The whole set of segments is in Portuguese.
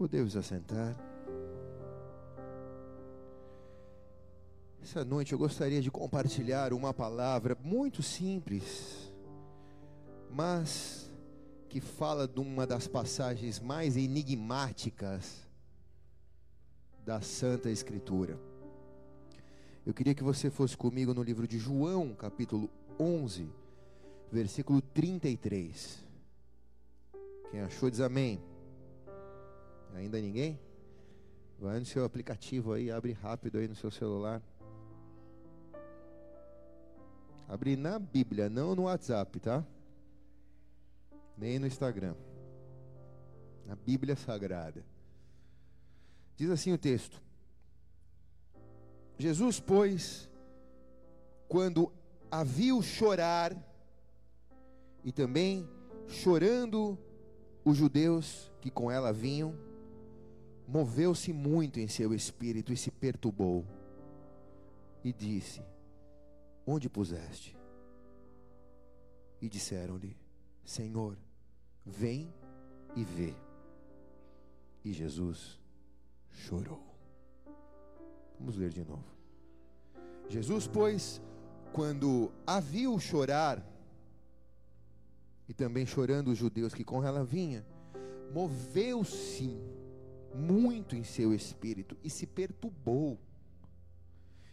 Podemos assentar. Essa noite eu gostaria de compartilhar uma palavra muito simples, mas que fala de uma das passagens mais enigmáticas da Santa Escritura. Eu queria que você fosse comigo no livro de João, capítulo 11, versículo 33. Quem achou diz amém. Ainda ninguém? Vai no seu aplicativo aí, abre rápido aí no seu celular. Abre na Bíblia, não no WhatsApp, tá? Nem no Instagram. Na Bíblia Sagrada. Diz assim o texto: Jesus, pois, quando a viu chorar, e também chorando os judeus que com ela vinham, moveu-se muito em seu espírito e se perturbou, e disse: Onde puseste? E disseram-lhe: Senhor, vem e vê. E Jesus chorou. Vamos ler de novo. Jesus, pois, quando a viu chorar, e também chorando os judeus que com ela vinha, moveu-se muito em seu espírito e se perturbou.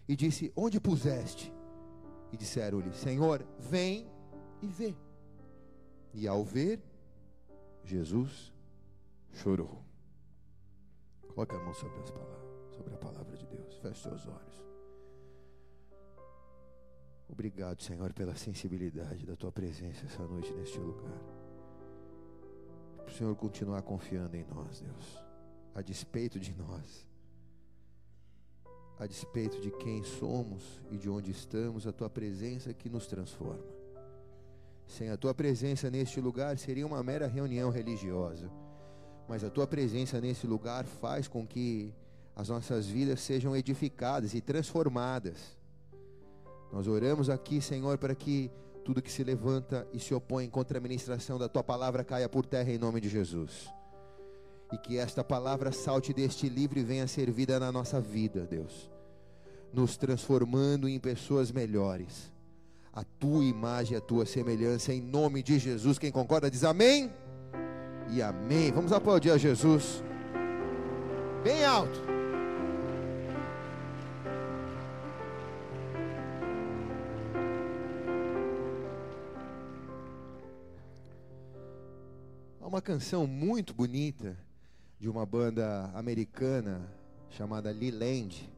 E disse: Onde puseste? E disseram-lhe: Senhor, vem e vê. E ao ver, Jesus chorou. Coloque a mão sobre as palavras, sobre a palavra de Deus. Feche seus olhos. Obrigado, Senhor, pela sensibilidade da tua presença essa noite neste lugar. Para o Senhor continuar confiando em nós, Deus, a despeito de nós, a despeito de quem somos e de onde estamos, a tua presença que nos transforma. Sem a tua presença neste lugar seria uma mera reunião religiosa, mas a tua presença nesse lugar faz com que as nossas vidas sejam edificadas e transformadas nós oramos aqui, Senhor, para que tudo que se levanta e se opõe contra a ministração da tua palavra caia por terra em nome de Jesus. E que esta palavra salte deste livro e venha ser vida na nossa vida, Deus, nos transformando em pessoas melhores. A tua imagem, a tua semelhança, em nome de Jesus. Quem concorda diz amém e amém. Vamos aplaudir a Jesus, bem alto. uma canção muito bonita de uma banda americana chamada Leland,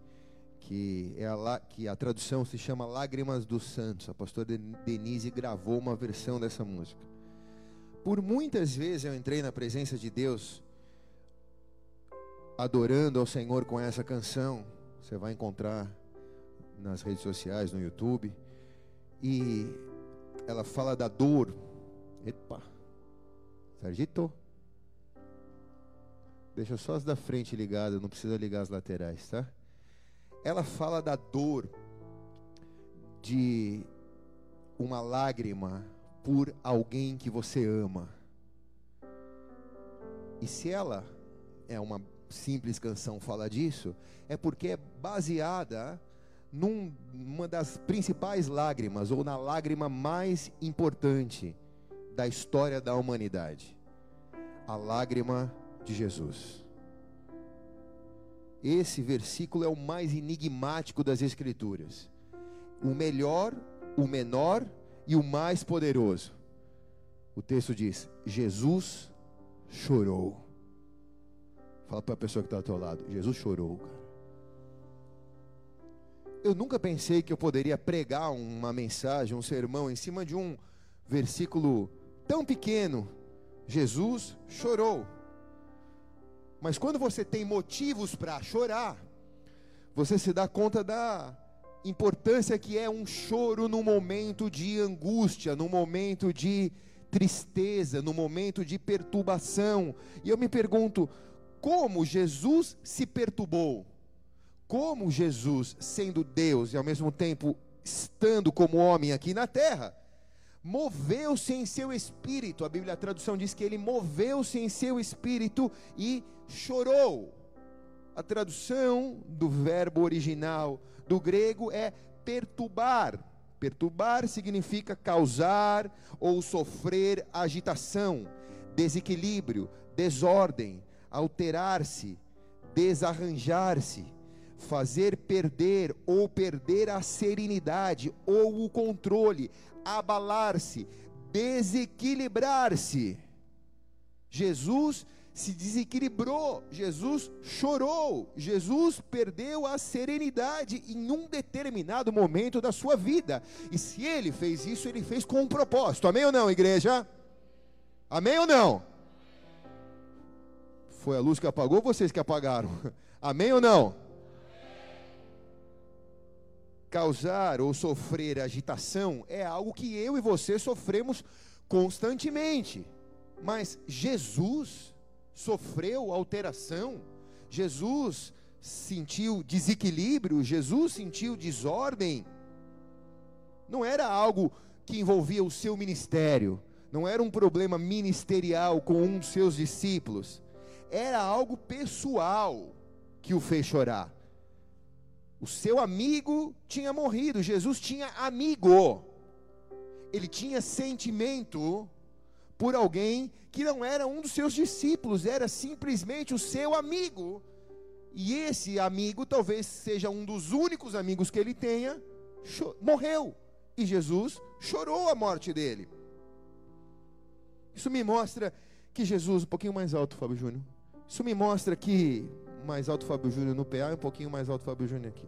que, é a, que a tradução se chama Lágrimas dos Santos. A pastora Denise gravou uma versão dessa música. Por muitas vezes eu entrei na presença de Deus adorando ao Senhor com essa canção. Você vai encontrar nas redes sociais, no YouTube. E ela fala da dor. Epa, Sargito. Deixa só as da frente ligadas, não precisa ligar as laterais, tá? Ela fala da dor de uma lágrima por alguém que você ama. E se ela é uma simples canção fala disso, é porque é baseada num, numa das principais lágrimas, ou na lágrima mais importante da história da humanidade a lágrima de Jesus. Esse versículo é o mais enigmático das Escrituras. O melhor, o menor e o mais poderoso. O texto diz: Jesus chorou. Fala para a pessoa que está ao teu lado: Jesus chorou, cara. Eu nunca pensei que eu poderia pregar uma mensagem, um sermão em cima de um versículo tão pequeno, Jesus chorou. Mas quando você tem motivos para chorar, você se dá conta da importância que é um choro no momento de angústia, no momento de tristeza, no momento de perturbação. E eu me pergunto, como Jesus se perturbou? Como Jesus, sendo Deus e ao mesmo tempo estando como homem aqui na terra, moveu-se em seu espírito. A Bíblia a tradução diz que ele moveu-se em seu espírito e chorou. A tradução do verbo original do grego é perturbar. Perturbar significa causar ou sofrer agitação, desequilíbrio, desordem, alterar-se, desarranjar-se, fazer perder ou perder a serenidade ou o controle, abalar-se, desequilibrar-se. Jesus se desequilibrou, Jesus chorou, Jesus perdeu a serenidade em um determinado momento da sua vida. E se ele fez isso, ele fez com um propósito. Amém ou não, igreja? Amém ou não? Foi a luz que apagou ou vocês que apagaram? Amém ou não? Causar ou sofrer agitação é algo que eu e você sofremos constantemente. Mas Jesus sofreu alteração, Jesus sentiu desequilíbrio, Jesus sentiu desordem. Não era algo que envolvia o seu ministério, não era um problema ministerial com um dos seus discípulos, era algo pessoal que o fez chorar. O seu amigo tinha morrido, Jesus tinha amigo, ele tinha sentimento por alguém que não era um dos seus discípulos, era simplesmente o seu amigo. E esse amigo, talvez seja um dos únicos amigos que ele tenha, morreu. E Jesus chorou a morte dele. Isso me mostra que Jesus, um pouquinho mais alto, Fábio Júnior. Isso me mostra que mais alto Fábio Júnior no PA e um pouquinho mais alto Fábio Júnior aqui.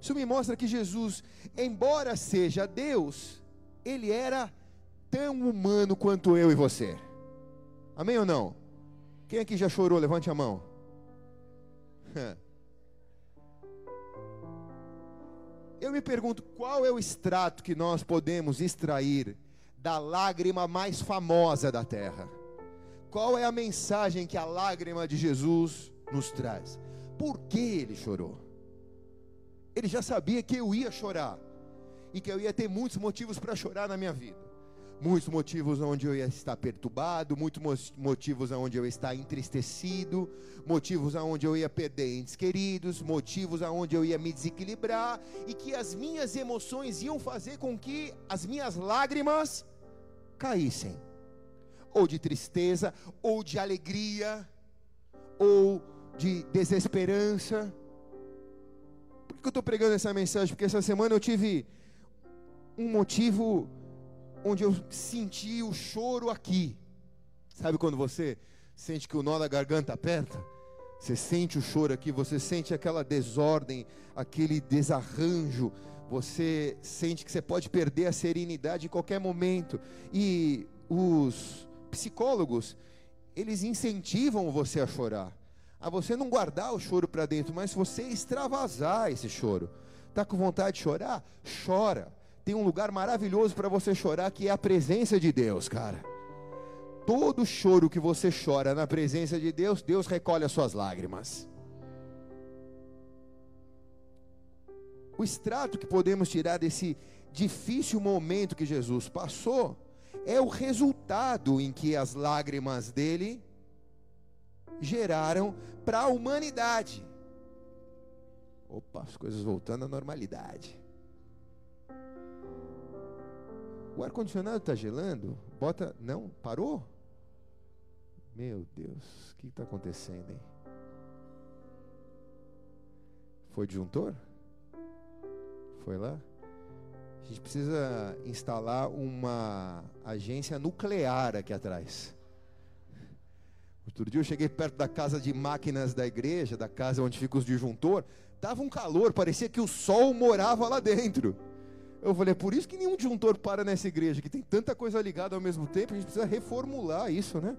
Isso me mostra que Jesus, embora seja Deus, ele era tão humano quanto eu e você. Amém ou não? Quem aqui já chorou? Levante a mão. Eu me pergunto qual é o extrato que nós podemos extrair da lágrima mais famosa da terra. Qual é a mensagem que a lágrima de Jesus nos traz? Por que ele chorou? Ele já sabia que eu ia chorar e que eu ia ter muitos motivos para chorar na minha vida muitos motivos onde eu ia estar perturbado, muitos motivos onde eu ia estar entristecido, motivos onde eu ia perder entes queridos, motivos onde eu ia me desequilibrar e que as minhas emoções iam fazer com que as minhas lágrimas caíssem, ou de tristeza, ou de alegria, ou de desesperança. Por que eu estou pregando essa mensagem? Porque essa semana eu tive um motivo onde eu senti o choro aqui. Sabe quando você sente que o nó da garganta aperta? Você sente o choro aqui, você sente aquela desordem, aquele desarranjo, você sente que você pode perder a serenidade em qualquer momento. E os psicólogos, eles incentivam você a chorar, a você não guardar o choro para dentro, mas você extravasar esse choro. Tá com vontade de chorar? Chora tem um lugar maravilhoso para você chorar, que é a presença de Deus, cara. Todo choro que você chora na presença de Deus, Deus recolhe as suas lágrimas. O extrato que podemos tirar desse difícil momento que Jesus passou é o resultado em que as lágrimas dele geraram para a humanidade. Opa, as coisas voltando à normalidade. O ar-condicionado está gelando? Bota. Não? Parou? Meu Deus, o que está acontecendo, hein? Foi disjuntor? Foi lá? A gente precisa instalar uma agência nuclear aqui atrás. Outro dia eu cheguei perto da casa de máquinas da igreja, da casa onde fica os disjuntor, tava um calor, parecia que o sol morava lá dentro. Eu falei, é por isso que nenhum disjuntor para nessa igreja, que tem tanta coisa ligada ao mesmo tempo, a gente precisa reformular isso, né?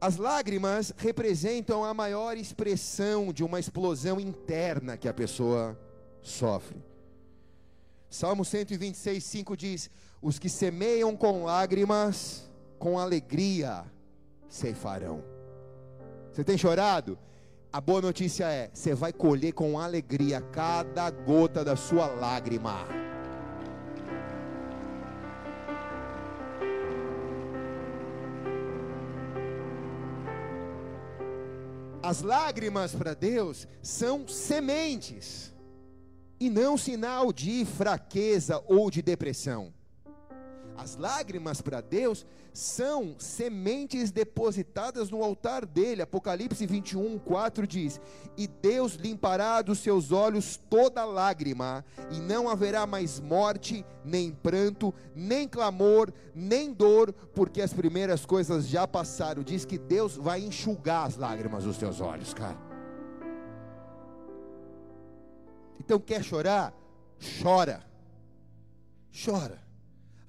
As lágrimas representam a maior expressão de uma explosão interna que a pessoa sofre. Salmo 126, 5 diz: Os que semeiam com lágrimas, com alegria ceifarão. Você tem chorado? A boa notícia é: você vai colher com alegria cada gota da sua lágrima. As lágrimas para Deus são sementes e não sinal de fraqueza ou de depressão. As lágrimas para Deus são sementes depositadas no altar dele. Apocalipse 21, 4 diz: E Deus limpará dos seus olhos toda lágrima, e não haverá mais morte, nem pranto, nem clamor, nem dor, porque as primeiras coisas já passaram. Diz que Deus vai enxugar as lágrimas dos teus olhos, cara. Então quer chorar? Chora. Chora.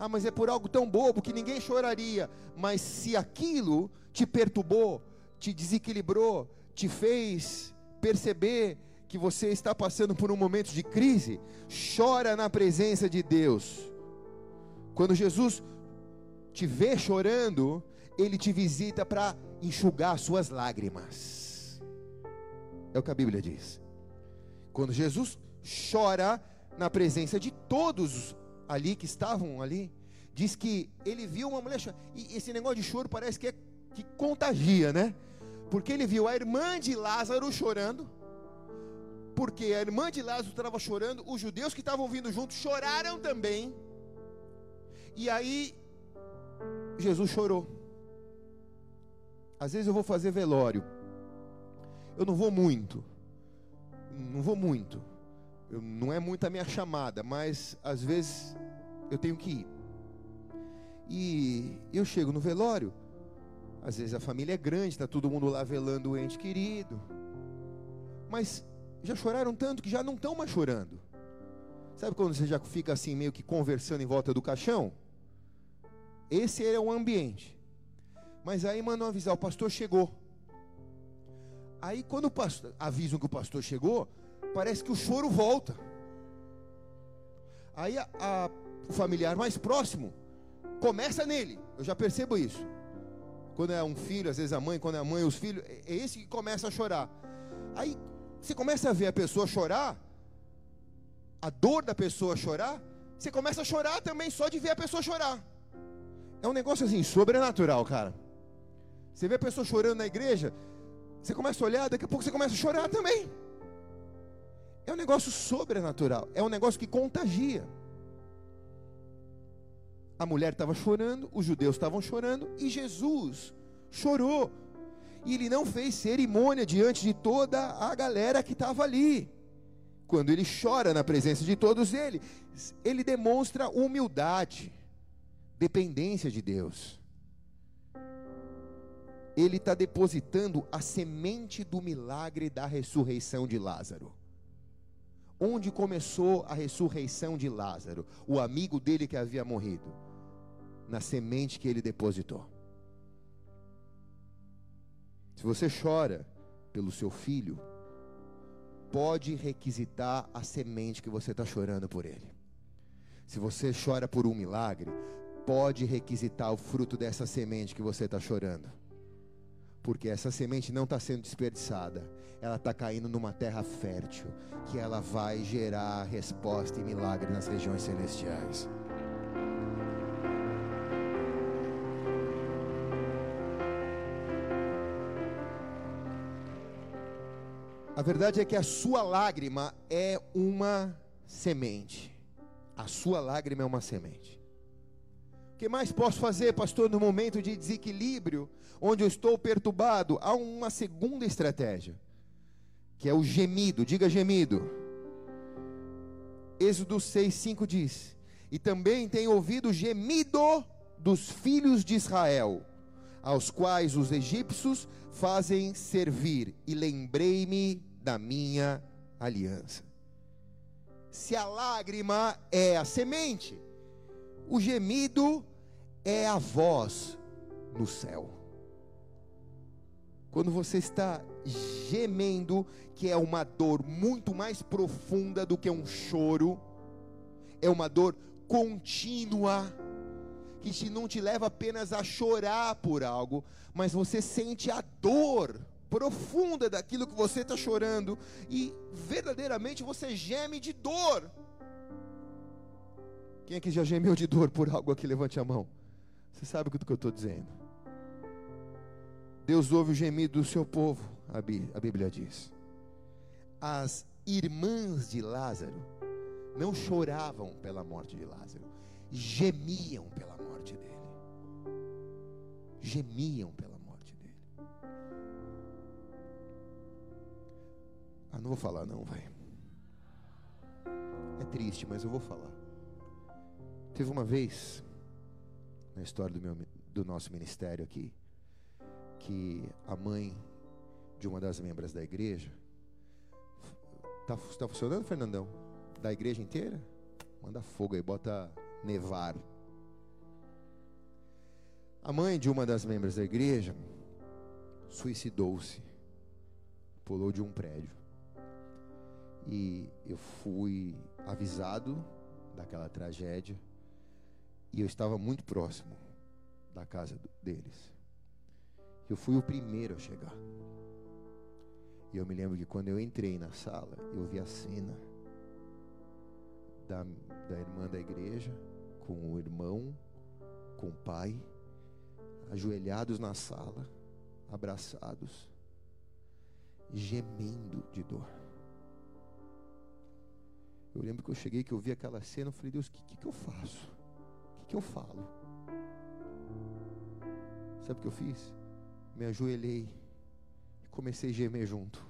Ah, mas é por algo tão bobo que ninguém choraria. Mas se aquilo te perturbou, te desequilibrou, te fez perceber que você está passando por um momento de crise, chora na presença de Deus. Quando Jesus te vê chorando, ele te visita para enxugar suas lágrimas. É o que a Bíblia diz. Quando Jesus chora na presença de todos ali que estavam ali, diz que ele viu uma mulher chorando. E esse negócio de choro parece que é que contagia, né? Porque ele viu a irmã de Lázaro chorando. Porque a irmã de Lázaro estava chorando, os judeus que estavam vindo junto choraram também. E aí Jesus chorou. Às vezes eu vou fazer velório. Eu não vou muito. Não vou muito eu, não é muito a minha chamada, mas às vezes eu tenho que ir. E eu chego no velório, às vezes a família é grande, está todo mundo lá velando o ente querido, mas já choraram tanto que já não estão mais chorando. Sabe quando você já fica assim, meio que conversando em volta do caixão? Esse é o ambiente. Mas aí mandam avisar: o pastor chegou. Aí, quando pastor, avisam que o pastor chegou, parece que o choro volta. Aí a, a, o familiar mais próximo começa nele. Eu já percebo isso. Quando é um filho, às vezes a mãe, quando é a mãe, os filhos, é, é esse que começa a chorar. Aí você começa a ver a pessoa chorar, a dor da pessoa chorar, você começa a chorar também só de ver a pessoa chorar. É um negócio assim, sobrenatural, cara. Você vê a pessoa chorando na igreja, você começa a olhar, daqui a pouco você começa a chorar também. É um negócio sobrenatural, é um negócio que contagia. A mulher estava chorando, os judeus estavam chorando e Jesus chorou. E ele não fez cerimônia diante de toda a galera que estava ali. Quando ele chora na presença de todos eles, ele demonstra humildade, dependência de Deus. Ele está depositando a semente do milagre da ressurreição de Lázaro. Onde começou a ressurreição de Lázaro, o amigo dele que havia morrido? Na semente que ele depositou. Se você chora pelo seu filho, pode requisitar a semente que você está chorando por ele. Se você chora por um milagre, pode requisitar o fruto dessa semente que você está chorando. Porque essa semente não está sendo desperdiçada, ela está caindo numa terra fértil, que ela vai gerar resposta e milagre nas regiões celestiais. A verdade é que a sua lágrima é uma semente. A sua lágrima é uma semente. O que mais posso fazer, pastor, no momento de desequilíbrio, onde eu estou perturbado? Há uma segunda estratégia, que é o gemido. Diga gemido. Êxodo 6,5 diz: E também tenho ouvido o gemido dos filhos de Israel, aos quais os egípcios fazem servir, e lembrei-me da minha aliança. Se a lágrima é a semente, o gemido é a voz no céu. Quando você está gemendo, que é uma dor muito mais profunda do que um choro, é uma dor contínua, que não te leva apenas a chorar por algo, mas você sente a dor profunda daquilo que você está chorando e verdadeiramente você geme de dor. Quem aqui já gemeu de dor por algo aqui? Levante a mão. Você sabe o que eu estou dizendo. Deus ouve o gemido do seu povo, a Bíblia diz. As irmãs de Lázaro não choravam pela morte de Lázaro, gemiam pela morte dele. Gemiam pela morte dele. Ah, não vou falar não, vai. É triste, mas eu vou falar. Teve uma vez na história do, meu, do nosso ministério aqui que a mãe de uma das membros da igreja Tá, tá funcionando, Fernandão? Da igreja inteira? Manda fogo aí, bota nevar. A mãe de uma das membros da igreja suicidou-se, pulou de um prédio. E eu fui avisado daquela tragédia e eu estava muito próximo da casa deles. Eu fui o primeiro a chegar. E eu me lembro que quando eu entrei na sala, eu vi a cena da, da irmã da igreja com o irmão, com o pai, ajoelhados na sala, abraçados, gemendo de dor. Eu lembro que eu cheguei, que eu vi aquela cena, eu falei, Deus, o que, que, que, eu faço? Que, eu falo? Sabe o que eu fiz? Me ajoelhei comecei a gemer junto.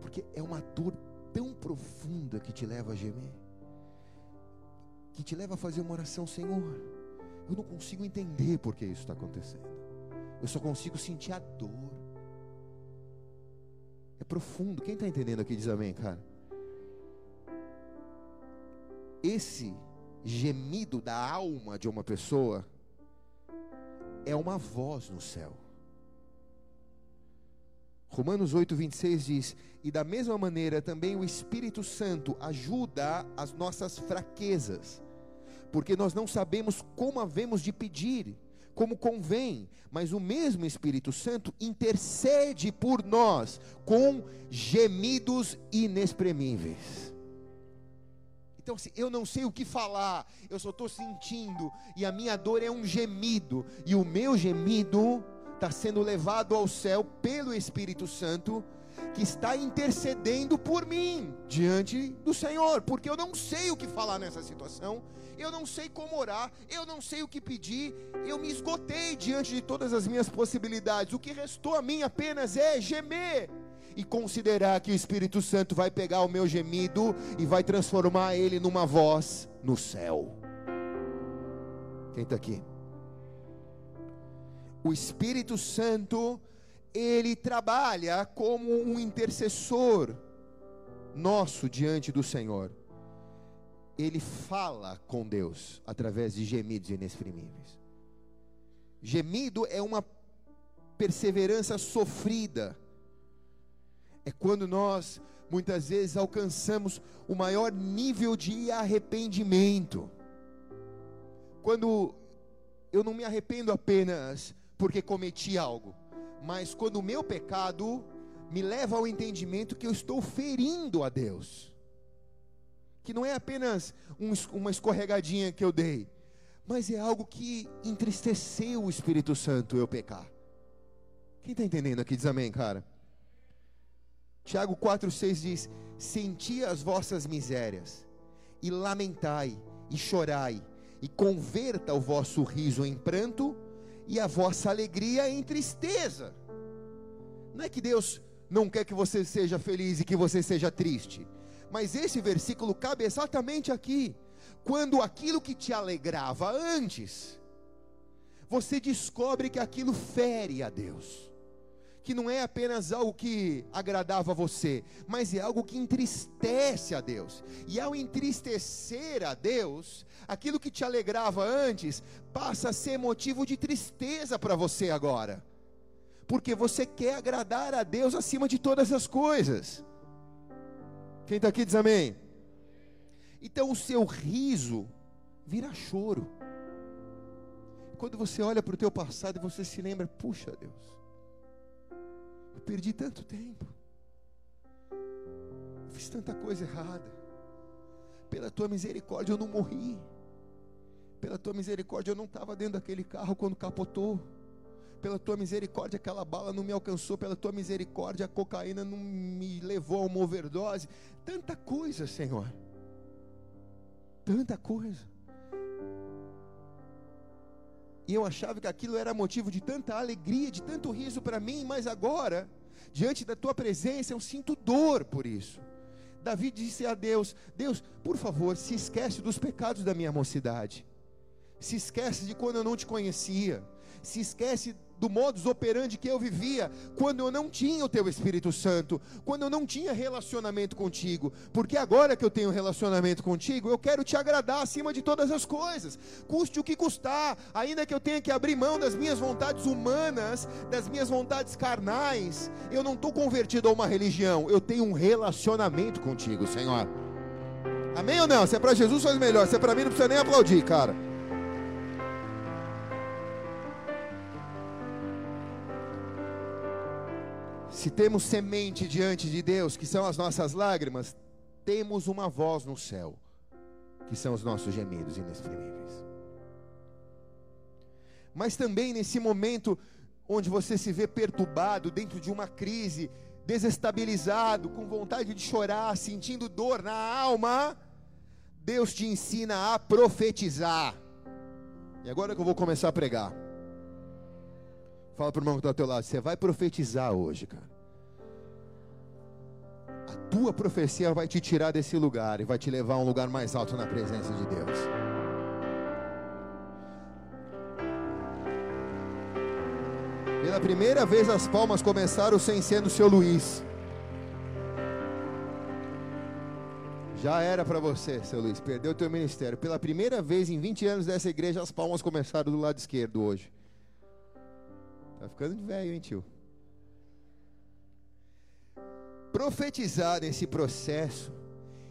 Porque é uma dor tão profunda que te leva a gemer, que te leva a fazer uma oração, Senhor. Eu não consigo entender por que isso está acontecendo. Eu só consigo sentir a dor. É profundo. Quem está entendendo aqui diz amém, cara. Esse gemido da alma de uma pessoa é uma voz no céu. Romanos 8, 26 diz: E da mesma maneira também o Espírito Santo ajuda as nossas fraquezas, porque nós não sabemos como havemos de pedir, como convém, mas o mesmo Espírito Santo intercede por nós com gemidos inexprimíveis. Então, assim, eu não sei o que falar, eu só estou sentindo, e a minha dor é um gemido, e o meu gemido está sendo levado ao céu pelo Espírito Santo, que está intercedendo por mim diante do Senhor, porque eu não sei o que falar nessa situação, eu não sei como orar, eu não sei o que pedir, eu me esgotei diante de todas as minhas possibilidades, o que restou a mim apenas é gemer e considerar que o Espírito Santo vai pegar o meu gemido e vai transformar ele numa voz no céu. Quem está aqui? o Espírito Santo, ele trabalha como um intercessor nosso diante do Senhor. Ele fala com Deus através de gemidos inexprimíveis. Gemido é uma perseverança sofrida. É quando nós muitas vezes alcançamos o maior nível de arrependimento. Quando eu não me arrependo apenas porque cometi algo, mas quando o meu pecado me leva ao entendimento que eu estou ferindo a Deus, que não é apenas um, uma escorregadinha que eu dei, mas é algo que entristeceu o Espírito Santo eu pecar. Quem está entendendo aqui diz amém, cara? Tiago 4,6 diz: Senti as vossas misérias, e lamentai, e chorai, e converta o vosso riso em pranto e a vossa alegria em tristeza. Não é que Deus não quer que você seja feliz e que você seja triste, mas esse versículo cabe exatamente aqui. Quando aquilo que te alegrava antes, você descobre que aquilo fere a Deus que não é apenas algo que agradava a você, mas é algo que entristece a Deus. E ao entristecer a Deus, aquilo que te alegrava antes passa a ser motivo de tristeza para você agora. Porque você quer agradar a Deus acima de todas as coisas. Quem está aqui diz amém. Então o seu riso vira choro. Quando você olha para o teu passado e você se lembra, puxa Deus, eu perdi tanto tempo. Eu fiz tanta coisa errada. Pela tua misericórdia eu não morri. Pela tua misericórdia eu não estava dentro daquele carro quando capotou. Pela tua misericórdia, aquela bala não me alcançou. Pela tua misericórdia, a cocaína não me levou a uma overdose. Tanta coisa, Senhor. Tanta coisa. E eu achava que aquilo era motivo de tanta alegria, de tanto riso para mim, mas agora, diante da tua presença, eu sinto dor por isso. Davi disse a Deus: Deus, por favor, se esquece dos pecados da minha mocidade, se esquece de quando eu não te conhecia, se esquece do modus operandi que eu vivia quando eu não tinha o teu Espírito Santo, quando eu não tinha relacionamento contigo, porque agora que eu tenho relacionamento contigo, eu quero te agradar acima de todas as coisas, custe o que custar, ainda que eu tenha que abrir mão das minhas vontades humanas, das minhas vontades carnais, eu não estou convertido a uma religião, eu tenho um relacionamento contigo, Senhor. Amém ou não? Se é para Jesus, faz melhor, se é para mim, não precisa nem aplaudir, cara. Se temos semente diante de Deus, que são as nossas lágrimas, temos uma voz no céu, que são os nossos gemidos inexprimíveis. Mas também nesse momento onde você se vê perturbado dentro de uma crise, desestabilizado, com vontade de chorar, sentindo dor na alma, Deus te ensina a profetizar. E agora que eu vou começar a pregar. Fala para o irmão que está ao teu lado, você vai profetizar hoje, cara. A tua profecia vai te tirar desse lugar e vai te levar a um lugar mais alto na presença de Deus. Pela primeira vez as palmas começaram sem ser no seu Luiz. Já era para você, seu Luiz, perdeu o teu ministério. Pela primeira vez em 20 anos dessa igreja, as palmas começaram do lado esquerdo hoje. Tá ficando velho, hein, tio? Profetizar nesse processo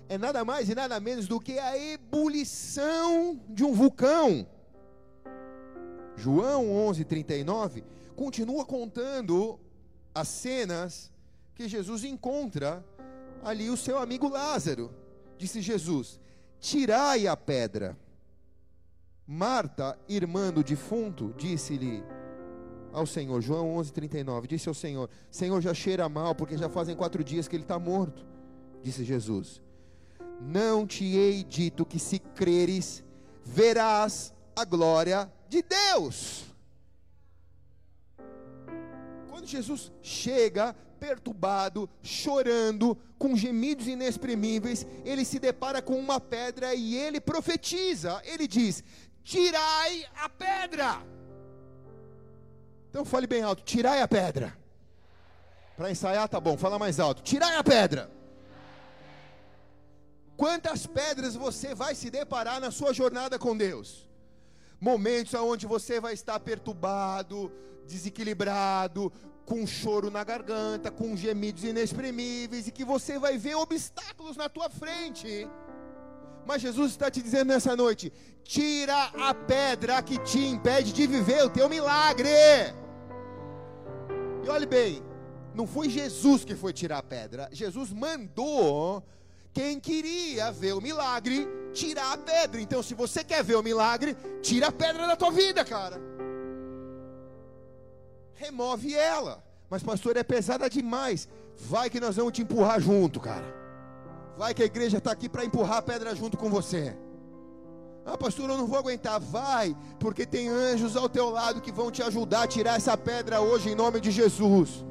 é nada mais e nada menos do que a ebulição de um vulcão. João 11:39 continua contando as cenas que Jesus encontra ali o seu amigo Lázaro. Disse Jesus: Tirai a pedra. Marta, irmã do defunto, disse-lhe: ao Senhor. João 11:39 disse ao Senhor: Senhor, já cheira mal, porque já fazem quatro dias que ele está morto. Disse Jesus: Não te hei dito que se creres, verás a glória de Deus. Quando Jesus chega perturbado, chorando, com gemidos inexprimíveis, ele se depara com uma pedra e ele profetiza. Ele diz: Tirai a pedra. Então fale bem alto: tirai a pedra. Para ensaiar, tá bom, fala mais alto: tirai a pedra. Quantas pedras você vai se deparar na sua jornada com Deus? Momentos onde você vai estar perturbado, desequilibrado, com choro na garganta, com gemidos inexprimíveis, e que você vai ver obstáculos na tua frente. Mas Jesus está te dizendo nessa noite: tira a pedra que te impede de viver o teu milagre. E olhe bem, não foi Jesus que foi tirar a pedra. Jesus mandou quem queria ver o milagre tirar a pedra. Então, se você quer ver o milagre, tira a pedra da tua vida, cara. Remove ela. Mas, pastor, é pesada demais. Vai que nós vamos te empurrar junto, cara. Vai que a igreja está aqui para empurrar a pedra junto com você. Ah, pastor, eu não vou aguentar. Vai, porque tem anjos ao teu lado que vão te ajudar a tirar essa pedra hoje em nome de Jesus.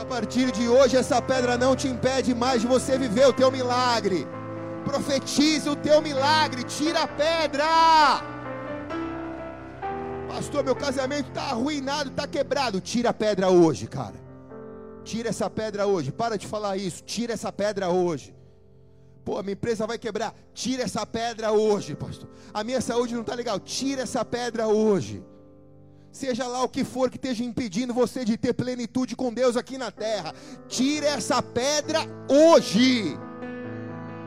A partir de hoje, essa pedra não te impede mais de você viver o teu milagre. Profetize o teu milagre, tira a pedra. Pastor, meu casamento está arruinado, está quebrado. Tira a pedra hoje, cara. Tira essa pedra hoje. Para de falar isso. Tira essa pedra hoje. Pô, a minha empresa vai quebrar. Tira essa pedra hoje, pastor. A minha saúde não está legal. Tira essa pedra hoje. Seja lá o que for que esteja impedindo você de ter plenitude com Deus aqui na terra. Tira essa pedra hoje.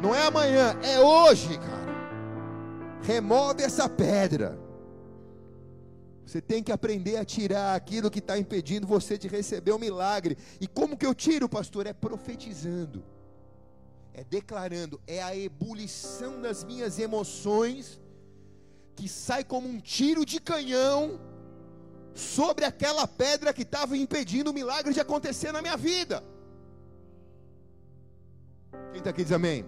Não é amanhã, é hoje, cara. Remove essa pedra. Você tem que aprender a tirar aquilo que está impedindo você de receber o milagre. E como que eu tiro, pastor? É profetizando é declarando, é a ebulição das minhas emoções que sai como um tiro de canhão sobre aquela pedra que estava impedindo o milagre de acontecer na minha vida. Quem está aqui diz amém?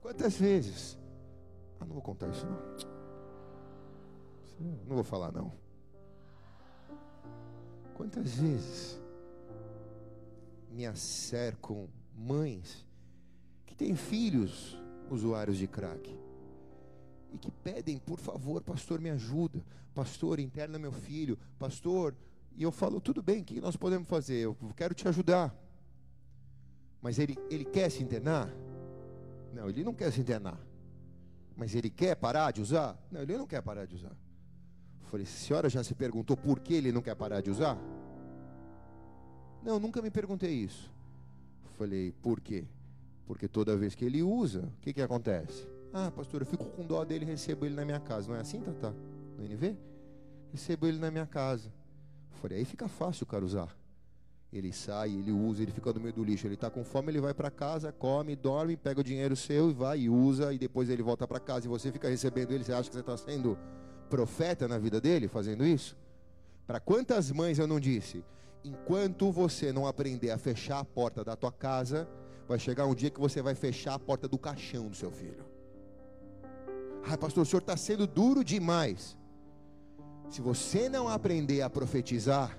Quantas vezes? Ah, não vou contar isso não. Não vou falar não. Quantas vezes me acercam mães que têm filhos usuários de crack e que pedem, por favor, pastor, me ajuda, pastor, interna meu filho, pastor, e eu falo, tudo bem, o que nós podemos fazer? Eu quero te ajudar. Mas ele, ele quer se internar? Não, ele não quer se internar. Mas ele quer parar de usar? Não, ele não quer parar de usar. Eu falei, senhora já se perguntou por que ele não quer parar de usar? Não, nunca me perguntei isso. Falei, por quê? Porque toda vez que ele usa, o que, que acontece? Ah, pastor, eu fico com dó dele e recebo ele na minha casa. Não é assim, Tata? No NV? Recebo ele na minha casa. Eu falei, aí fica fácil o cara usar. Ele sai, ele usa, ele fica no meio do lixo. Ele está com fome, ele vai para casa, come, dorme, pega o dinheiro seu e vai e usa, e depois ele volta para casa e você fica recebendo ele. Você acha que você está sendo profeta na vida dele fazendo isso? Para quantas mães eu não disse? Enquanto você não aprender a fechar a porta da tua casa, vai chegar um dia que você vai fechar a porta do caixão do seu filho. Ai, pastor, o senhor está sendo duro demais. Se você não aprender a profetizar,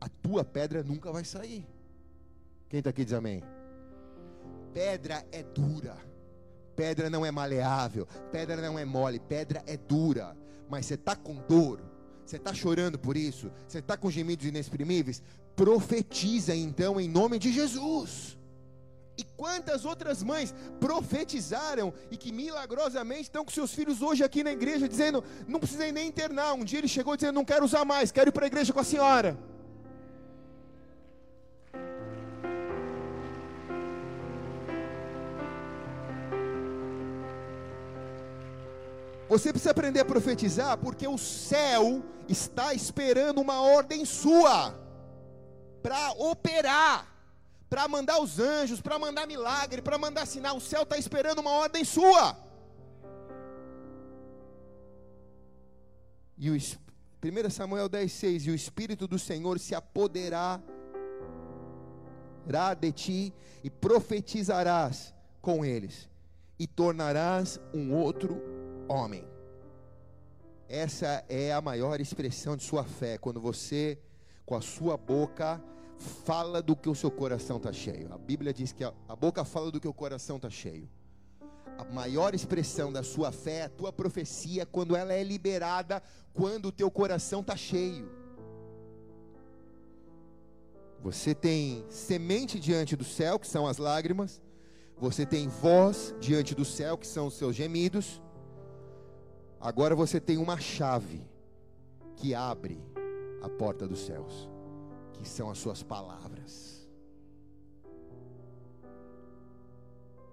a tua pedra nunca vai sair. Quem está aqui diz amém? Pedra é dura, pedra não é maleável, pedra não é mole, pedra é dura. Mas você está com dor, você está chorando por isso, você está com gemidos inexprimíveis, profetiza então em nome de Jesus. E quantas outras mães profetizaram e que milagrosamente estão com seus filhos hoje aqui na igreja, dizendo: não precisei nem internar. Um dia ele chegou dizendo: não quero usar mais, quero ir para a igreja com a senhora. Você precisa aprender a profetizar, porque o céu está esperando uma ordem sua para operar para mandar os anjos, para mandar milagre, para mandar sinal. O céu está esperando uma ordem sua. E o 1 Samuel 10,6: E o Espírito do Senhor se apoderará de ti, e profetizarás com eles, e tornarás um outro homem. Essa é a maior expressão de sua fé, quando você, com a sua boca, fala do que o seu coração está cheio. A Bíblia diz que a, a boca fala do que o coração está cheio. A maior expressão da sua fé é a tua profecia quando ela é liberada, quando o teu coração está cheio. Você tem semente diante do céu, que são as lágrimas. Você tem voz diante do céu, que são os seus gemidos. Agora você tem uma chave que abre a porta dos céus que são as suas palavras.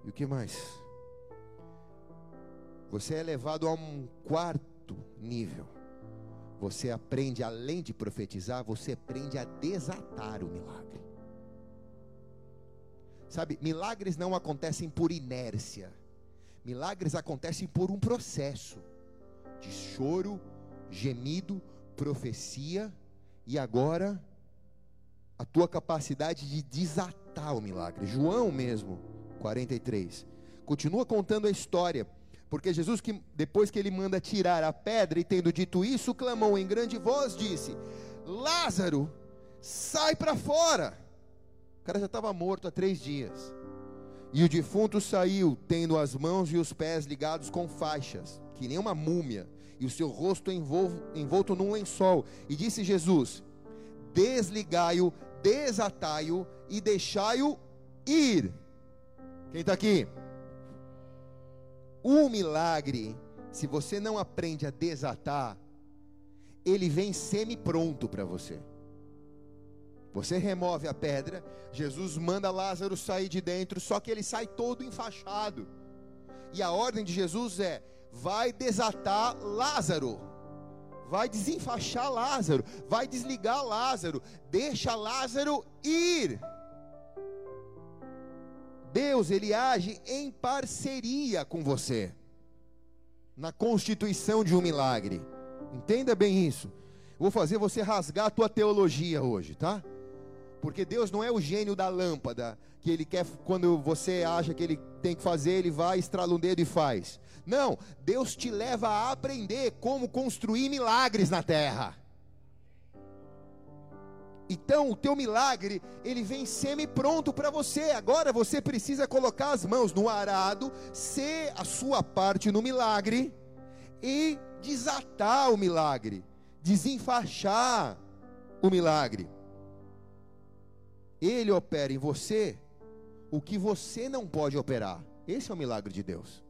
E o que mais? Você é levado a um quarto nível. Você aprende, além de profetizar, você aprende a desatar o milagre. Sabe, milagres não acontecem por inércia. Milagres acontecem por um processo de choro, gemido, profecia e agora a tua capacidade de desatar o milagre. João mesmo, 43. Continua contando a história, porque Jesus que depois que ele manda tirar a pedra e tendo dito isso, clamou em grande voz, disse: Lázaro, sai para fora. O cara já estava morto há três dias. E o defunto saiu, tendo as mãos e os pés ligados com faixas, que nem uma múmia, e o seu rosto envolto, envolto num lençol. E disse Jesus: Desligai-o desatai-o e deixai-o ir. Quem está aqui? O milagre, se você não aprende a desatar, ele vem semi-pronto para você. Você remove a pedra, Jesus manda Lázaro sair de dentro, só que ele sai todo enfaixado. E a ordem de Jesus é: vai desatar Lázaro vai desenfaixar Lázaro, vai desligar Lázaro, deixa Lázaro ir. Deus, ele age em parceria com você na constituição de um milagre. Entenda bem isso. Vou fazer você rasgar a tua teologia hoje, tá? Porque Deus não é o gênio da lâmpada, que ele quer, quando você acha que ele tem que fazer, ele vai, estrala um dedo e faz. Não, Deus te leva a aprender como construir milagres na terra. Então, o teu milagre, ele vem semi-pronto para você. Agora você precisa colocar as mãos no arado, ser a sua parte no milagre e desatar o milagre, desenfaixar o milagre. Ele opera em você o que você não pode operar. Esse é o milagre de Deus.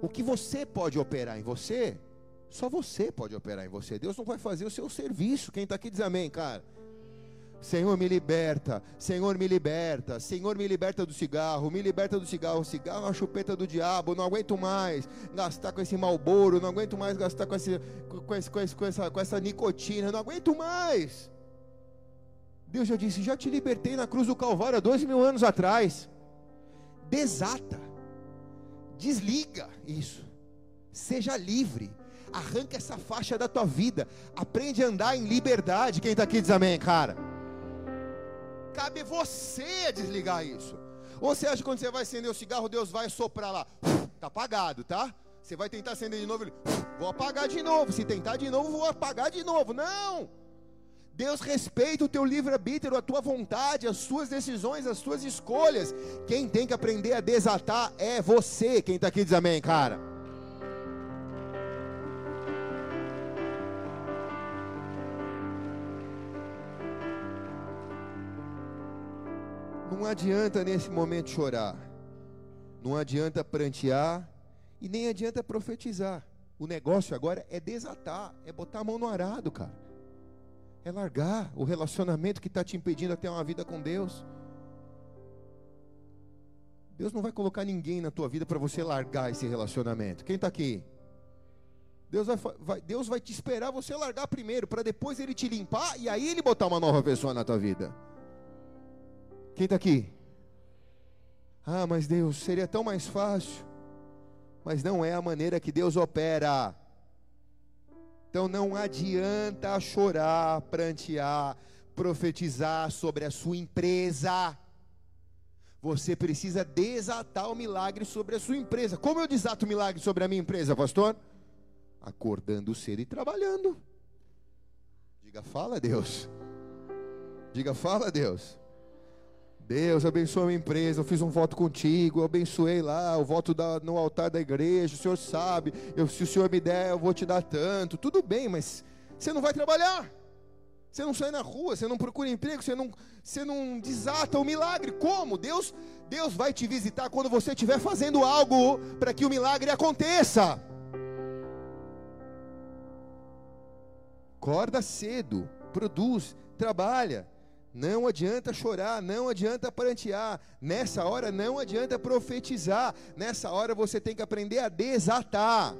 O que você pode operar em você, só você pode operar em você. Deus não vai fazer o seu serviço. Quem está aqui diz amém, cara. Senhor, me liberta. Senhor, me liberta. Senhor, me liberta do cigarro. Me liberta do cigarro. Cigarro é uma chupeta do diabo. Não aguento mais gastar com esse malboro. Não aguento mais gastar com, esse, com, esse, com, esse, com, essa, com essa nicotina. Não aguento mais. Deus já disse: Já te libertei na cruz do Calvário há dois mil anos atrás. Desata. Desliga isso. Seja livre. Arranca essa faixa da tua vida. Aprende a andar em liberdade. Quem está aqui diz amém, cara. Cabe você desligar isso. Ou você acha que quando você vai acender o cigarro, Deus vai soprar lá? Está apagado, tá? Você vai tentar acender de novo, ele, vou apagar de novo. Se tentar de novo, vou apagar de novo. Não! Deus respeita o teu livre-arbítrio, a tua vontade, as suas decisões, as suas escolhas. Quem tem que aprender a desatar é você. Quem está aqui diz amém, cara. Não adianta nesse momento chorar, não adianta prantear e nem adianta profetizar. O negócio agora é desatar, é botar a mão no arado, cara é largar o relacionamento que está te impedindo ter uma vida com Deus. Deus não vai colocar ninguém na tua vida para você largar esse relacionamento. Quem está aqui? Deus vai, vai, Deus vai te esperar você largar primeiro, para depois Ele te limpar e aí Ele botar uma nova pessoa na tua vida. Quem está aqui? Ah, mas Deus, seria tão mais fácil. Mas não é a maneira que Deus opera. Então não adianta chorar, prantear, profetizar sobre a sua empresa. Você precisa desatar o milagre sobre a sua empresa. Como eu desato o milagre sobre a minha empresa, pastor? Acordando cedo e trabalhando. Diga, fala, Deus. Diga, fala, Deus. Deus abençoa a minha empresa. Eu fiz um voto contigo, eu abençoei lá, o voto da, no altar da igreja. O Senhor sabe, eu, se o Senhor me der, eu vou te dar tanto. Tudo bem, mas você não vai trabalhar. Você não sai na rua, você não procura emprego, você não, você não desata o milagre. Como? Deus, Deus vai te visitar quando você estiver fazendo algo para que o milagre aconteça. Acorda cedo, produz, trabalha. Não adianta chorar, não adianta prantear. Nessa hora não adianta profetizar. Nessa hora você tem que aprender a desatar.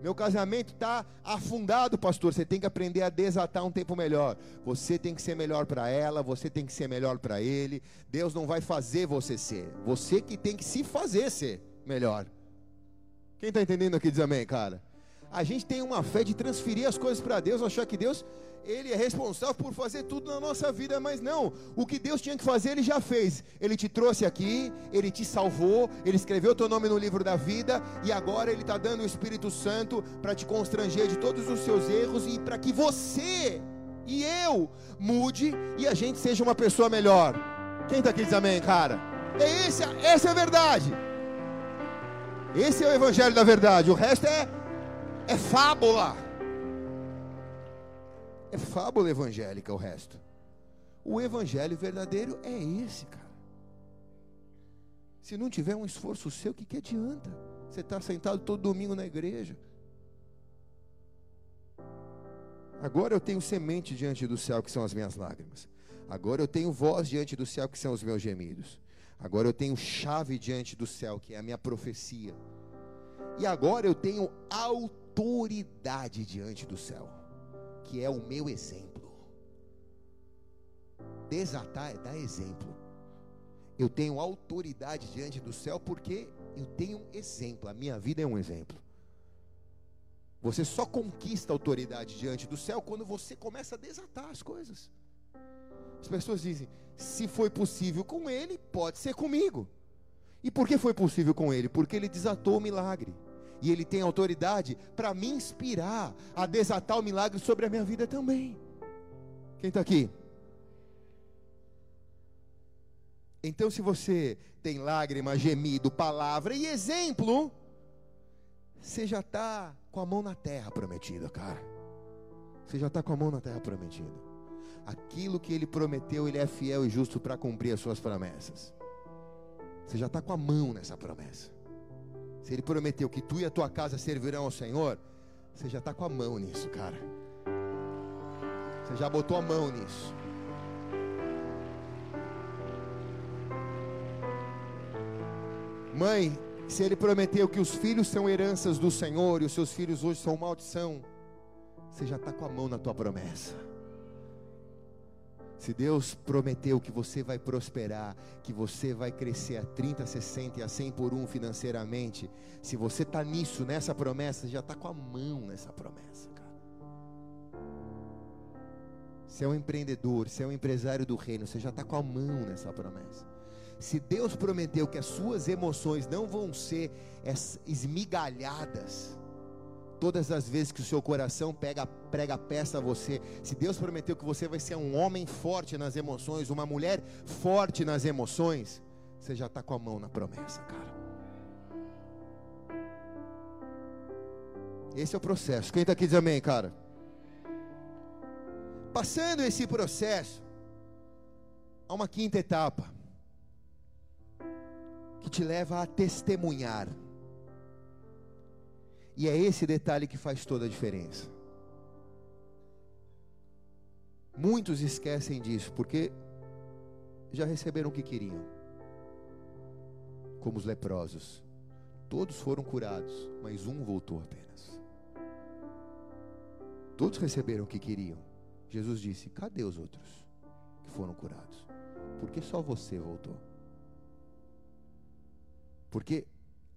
Meu casamento está afundado, pastor. Você tem que aprender a desatar um tempo melhor. Você tem que ser melhor para ela, você tem que ser melhor para ele. Deus não vai fazer você ser. Você que tem que se fazer ser melhor. Quem está entendendo aqui diz amém, cara? A gente tem uma fé de transferir as coisas para Deus, achar que Deus ele é responsável por fazer tudo na nossa vida, mas não, o que Deus tinha que fazer, Ele já fez. Ele te trouxe aqui, Ele te salvou, Ele escreveu teu nome no livro da vida, e agora Ele está dando o Espírito Santo para te constranger de todos os seus erros e para que você e eu mude e a gente seja uma pessoa melhor. Quem está aqui diz amém, cara? É esse, essa é a verdade. Esse é o Evangelho da verdade, o resto é, é fábula. É fábula evangélica o resto. O evangelho verdadeiro é esse, cara. Se não tiver um esforço seu, o que, que adianta? Você está sentado todo domingo na igreja. Agora eu tenho semente diante do céu, que são as minhas lágrimas. Agora eu tenho voz diante do céu, que são os meus gemidos. Agora eu tenho chave diante do céu, que é a minha profecia. E agora eu tenho autoridade diante do céu que é o meu exemplo. Desatar é dar exemplo. Eu tenho autoridade diante do céu porque eu tenho um exemplo. A minha vida é um exemplo. Você só conquista autoridade diante do céu quando você começa a desatar as coisas. As pessoas dizem: se foi possível com ele, pode ser comigo. E por que foi possível com ele? Porque ele desatou o milagre. E ele tem autoridade para me inspirar a desatar o milagre sobre a minha vida também. Quem está aqui? Então, se você tem lágrima, gemido, palavra e exemplo, você já está com a mão na terra prometida, cara. Você já está com a mão na terra prometida. Aquilo que ele prometeu, ele é fiel e justo para cumprir as suas promessas. Você já está com a mão nessa promessa. Se ele prometeu que tu e a tua casa servirão ao Senhor, você já está com a mão nisso, cara. Você já botou a mão nisso. Mãe, se ele prometeu que os filhos são heranças do Senhor e os seus filhos hoje são maldição, você já está com a mão na tua promessa. Se Deus prometeu que você vai prosperar, que você vai crescer a 30, 60 e a 100 por um financeiramente, se você está nisso, nessa promessa, já está com a mão nessa promessa, cara. Se é um empreendedor, se é um empresário do reino, você já está com a mão nessa promessa. Se Deus prometeu que as suas emoções não vão ser esmigalhadas, todas as vezes que o seu coração pega, prega peça a você, se Deus prometeu que você vai ser um homem forte nas emoções, uma mulher forte nas emoções, você já está com a mão na promessa, cara. Esse é o processo. Quem está aqui diz amém, cara? Passando esse processo, há uma quinta etapa que te leva a testemunhar. E é esse detalhe que faz toda a diferença. Muitos esquecem disso porque já receberam o que queriam, como os leprosos. Todos foram curados, mas um voltou apenas. Todos receberam o que queriam. Jesus disse: Cadê os outros que foram curados? Porque só você voltou. Porque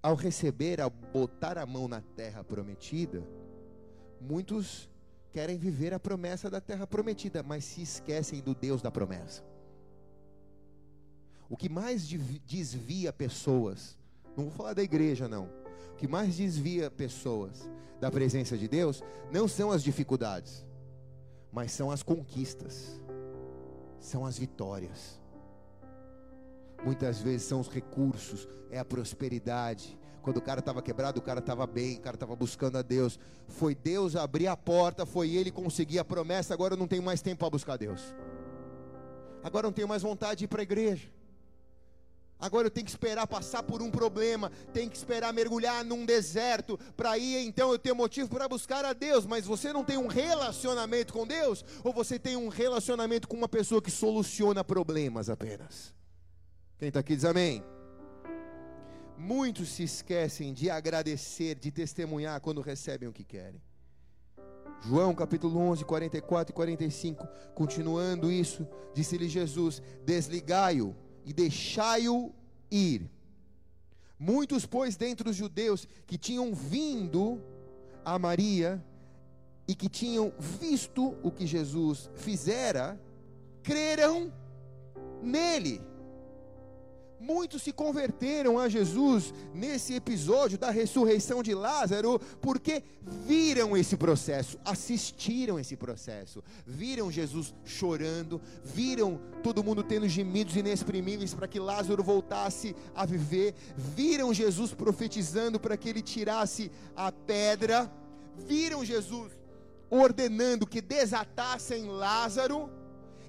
ao receber, ao botar a mão na terra prometida, muitos querem viver a promessa da terra prometida, mas se esquecem do Deus da promessa. O que mais desvia pessoas, não vou falar da igreja não, o que mais desvia pessoas da presença de Deus não são as dificuldades, mas são as conquistas, são as vitórias. Muitas vezes são os recursos, é a prosperidade. Quando o cara estava quebrado, o cara estava bem, o cara estava buscando a Deus. Foi Deus abrir a porta, foi ele conseguir a promessa. Agora eu não tenho mais tempo para buscar Deus. Agora eu não tenho mais vontade de ir para a igreja. Agora eu tenho que esperar passar por um problema, tenho que esperar mergulhar num deserto para ir, então eu tenho motivo para buscar a Deus. Mas você não tem um relacionamento com Deus? Ou você tem um relacionamento com uma pessoa que soluciona problemas apenas? Quem está aqui diz amém. Muitos se esquecem de agradecer, de testemunhar quando recebem o que querem. João capítulo 11, 44 e 45, continuando isso, disse-lhe Jesus: Desligai-o e deixai-o ir. Muitos, pois, dentre os judeus que tinham vindo a Maria e que tinham visto o que Jesus fizera, creram nele. Muitos se converteram a Jesus nesse episódio da ressurreição de Lázaro, porque viram esse processo, assistiram esse processo, viram Jesus chorando, viram todo mundo tendo gemidos inexprimíveis para que Lázaro voltasse a viver, viram Jesus profetizando para que ele tirasse a pedra, viram Jesus ordenando que desatassem Lázaro,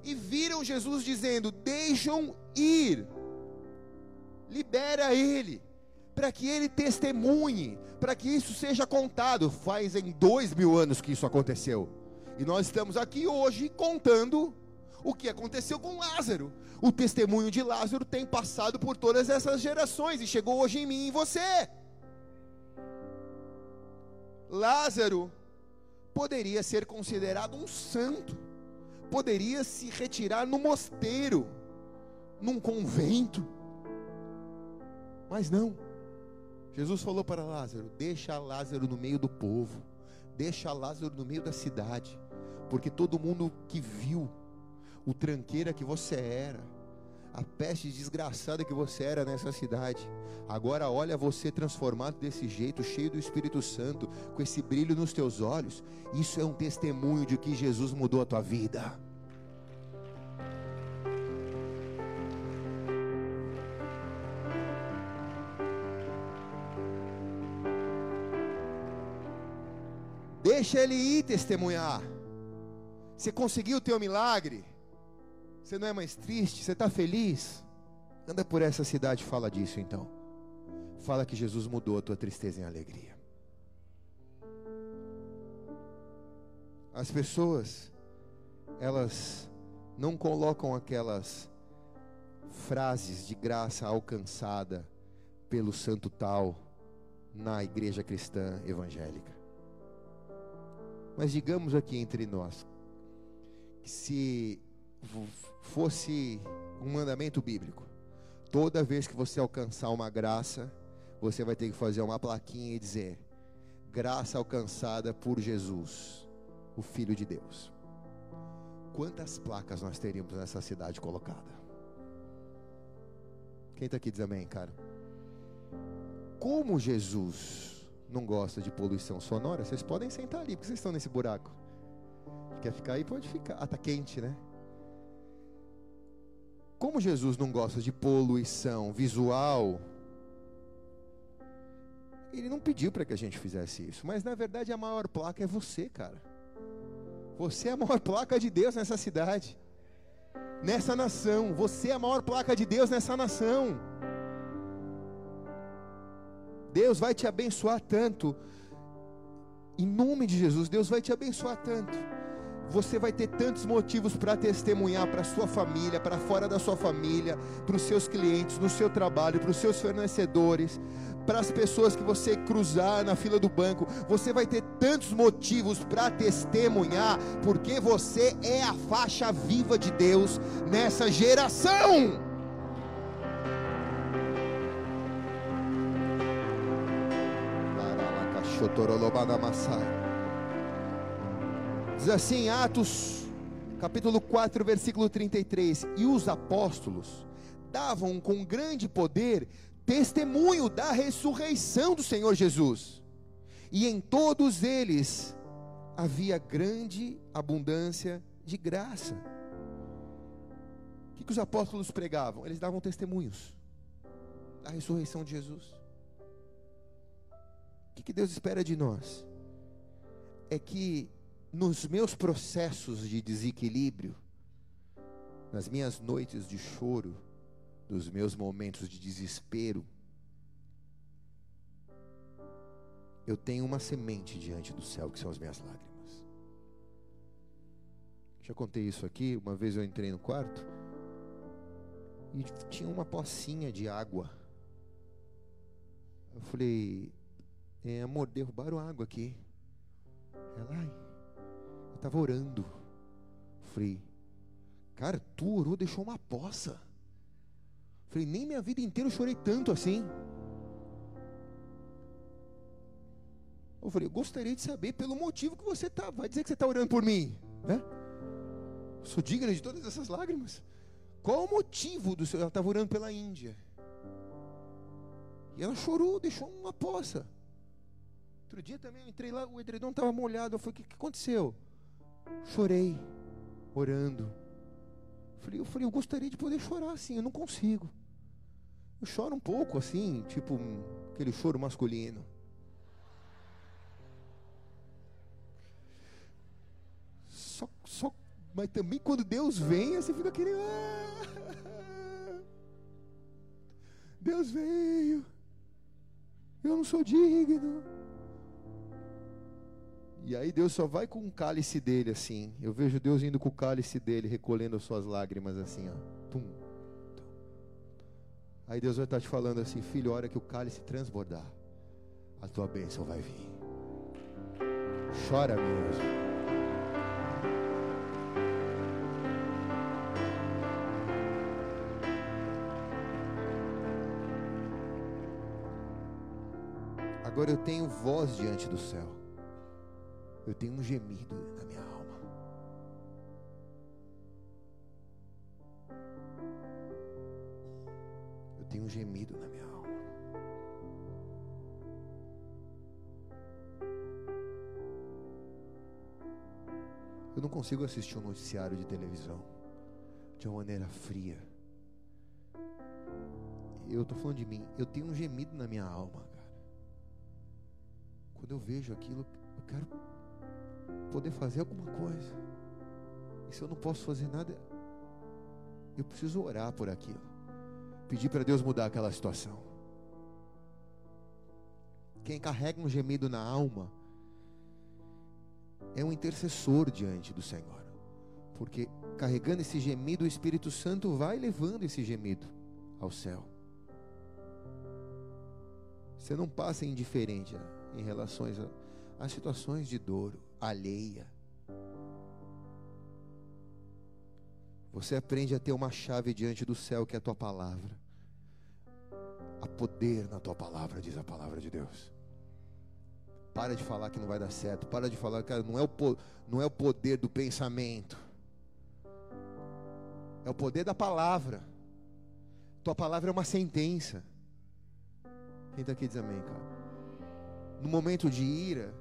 e viram Jesus dizendo: Deixam ir libera ele, para que ele testemunhe, para que isso seja contado. Faz em dois mil anos que isso aconteceu, e nós estamos aqui hoje contando o que aconteceu com Lázaro. O testemunho de Lázaro tem passado por todas essas gerações e chegou hoje em mim e em você. Lázaro poderia ser considerado um santo, poderia se retirar no mosteiro, num convento mas não. Jesus falou para Lázaro: Deixa Lázaro no meio do povo. deixa Lázaro no meio da cidade, porque todo mundo que viu o tranqueira que você era, a peste desgraçada que você era nessa cidade, agora olha você transformado desse jeito, cheio do Espírito Santo, com esse brilho nos teus olhos. Isso é um testemunho de que Jesus mudou a tua vida. Deixa ele ir testemunhar. Você conseguiu o teu milagre? Você não é mais triste? Você está feliz? Anda por essa cidade e fala disso então. Fala que Jesus mudou a tua tristeza em alegria. As pessoas, elas não colocam aquelas frases de graça alcançada pelo santo tal na igreja cristã evangélica. Mas digamos aqui entre nós, que se fosse um mandamento bíblico, toda vez que você alcançar uma graça, você vai ter que fazer uma plaquinha e dizer: graça alcançada por Jesus, o Filho de Deus. Quantas placas nós teríamos nessa cidade colocada? Quem está aqui diz amém, cara? Como Jesus não gosta de poluição sonora, vocês podem sentar ali, porque vocês estão nesse buraco. Quer ficar aí? Pode ficar. Ah, tá quente, né? Como Jesus não gosta de poluição visual, ele não pediu para que a gente fizesse isso, mas na verdade a maior placa é você, cara. Você é a maior placa de Deus nessa cidade, nessa nação. Você é a maior placa de Deus nessa nação. Deus vai te abençoar tanto. Em nome de Jesus, Deus vai te abençoar tanto. Você vai ter tantos motivos para testemunhar para sua família, para fora da sua família, para os seus clientes, no seu trabalho, para os seus fornecedores, para as pessoas que você cruzar na fila do banco. Você vai ter tantos motivos para testemunhar, porque você é a faixa viva de Deus nessa geração. Diz assim, Atos, capítulo 4, versículo 33: E os apóstolos davam com grande poder testemunho da ressurreição do Senhor Jesus, e em todos eles havia grande abundância de graça. O que, que os apóstolos pregavam? Eles davam testemunhos da ressurreição de Jesus que, que Deus espera de nós? É que nos meus processos de desequilíbrio, nas minhas noites de choro, nos meus momentos de desespero, eu tenho uma semente diante do céu, que são as minhas lágrimas. Já contei isso aqui, uma vez eu entrei no quarto e tinha uma pocinha de água. Eu falei, é, amor, derrubaram água aqui. Ela, ai, eu estava orando. Falei, cara, tu orou, deixou uma poça. Falei, nem minha vida inteira eu chorei tanto assim. Eu falei, eu gostaria de saber pelo motivo que você está. Vai dizer que você está orando por mim, né? Sou digna de todas essas lágrimas. Qual o motivo do seu? Ela estava orando pela Índia. E ela chorou, deixou uma poça. Outro dia também eu entrei lá, o edredom estava molhado. Eu falei, o que, que aconteceu? Chorei, orando. Eu falei, eu falei, eu gostaria de poder chorar assim, eu não consigo. Eu choro um pouco assim, tipo aquele choro masculino. Só, só, mas também quando Deus vem, você fica querendo. Ah, Deus veio. Eu não sou digno. E aí Deus só vai com o cálice dele assim. Eu vejo Deus indo com o cálice dele, recolhendo as suas lágrimas assim, ó. Aí Deus vai estar te falando assim, filho, a hora que o cálice transbordar, a tua bênção vai vir. Chora mesmo. Agora eu tenho voz diante do céu. Eu tenho um gemido na minha alma. Eu tenho um gemido na minha alma. Eu não consigo assistir um noticiário de televisão de uma maneira fria. Eu estou falando de mim. Eu tenho um gemido na minha alma, cara. Quando eu vejo aquilo, eu quero poder fazer alguma coisa. E se eu não posso fazer nada, eu preciso orar por aquilo. Pedir para Deus mudar aquela situação. Quem carrega um gemido na alma é um intercessor diante do Senhor. Porque carregando esse gemido, o Espírito Santo vai levando esse gemido ao céu. Você não passa indiferente em relação a, situações de dor alheia. Você aprende a ter uma chave diante do céu que é a tua palavra. Há poder na tua palavra, diz a palavra de Deus. Para de falar que não vai dar certo. Para de falar que não é o, não é o poder do pensamento. É o poder da palavra. Tua palavra é uma sentença. Quem está aqui diz amém, cara. No momento de ira,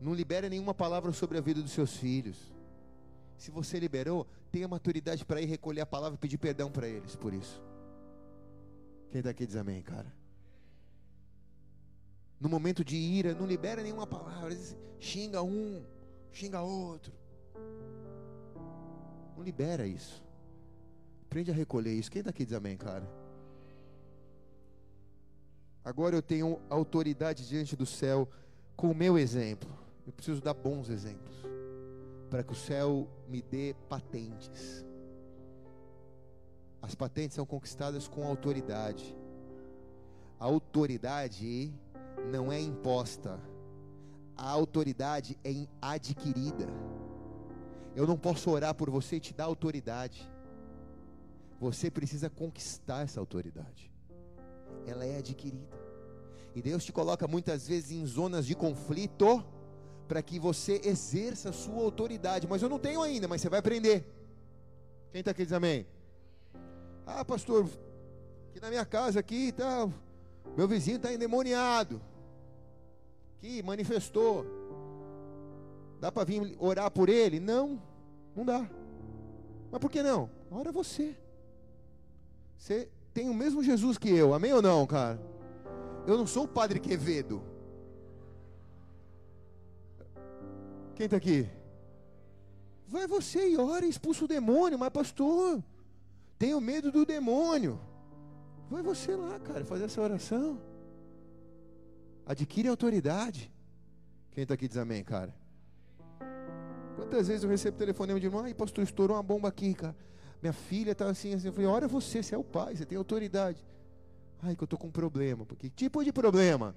não libera nenhuma palavra sobre a vida dos seus filhos. Se você liberou, tenha maturidade para ir recolher a palavra e pedir perdão para eles por isso. Quem está aqui diz amém, cara. No momento de ira, não libera nenhuma palavra. Xinga um, xinga outro. Não libera isso. Aprende a recolher isso. Quem daqui diz amém, cara? Agora eu tenho autoridade diante do céu com o meu exemplo. Eu preciso dar bons exemplos para que o céu me dê patentes. As patentes são conquistadas com autoridade. A autoridade não é imposta, a autoridade é adquirida. Eu não posso orar por você e te dar autoridade. Você precisa conquistar essa autoridade. Ela é adquirida. E Deus te coloca muitas vezes em zonas de conflito para que você exerça a sua autoridade. Mas eu não tenho ainda, mas você vai aprender. Quem está aqui diz amém? Ah, pastor, aqui na minha casa aqui tá, meu vizinho está endemoniado que manifestou. Dá para vir orar por ele? Não, não dá. Mas por que não? Ora você. Você tem o mesmo Jesus que eu, amém ou não, cara? Eu não sou o Padre Quevedo. Quem está aqui? Vai você e ora expulsa o demônio, mas pastor, tenho medo do demônio. Vai você lá, cara, fazer essa oração. Adquire autoridade. Quem está aqui diz amém, cara? Quantas vezes eu recebo telefonema de irmão, ai pastor, estourou uma bomba aqui, cara. Minha filha está assim, assim. Eu falei, olha você, você é o pai, você tem autoridade. Ai, que eu estou com um problema. Que tipo de problema?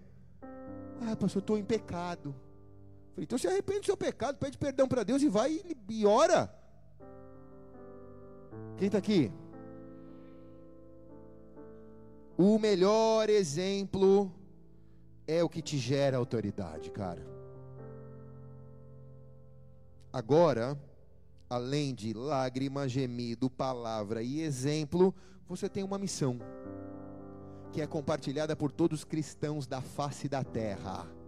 Ah, pastor, eu estou em pecado. Falei, então se arrepende do seu pecado, pede perdão para Deus e vai e ora. Quem está aqui? O melhor exemplo é o que te gera autoridade, cara. Agora, além de lágrima, gemido, palavra e exemplo, você tem uma missão que é compartilhada por todos os cristãos da face da terra.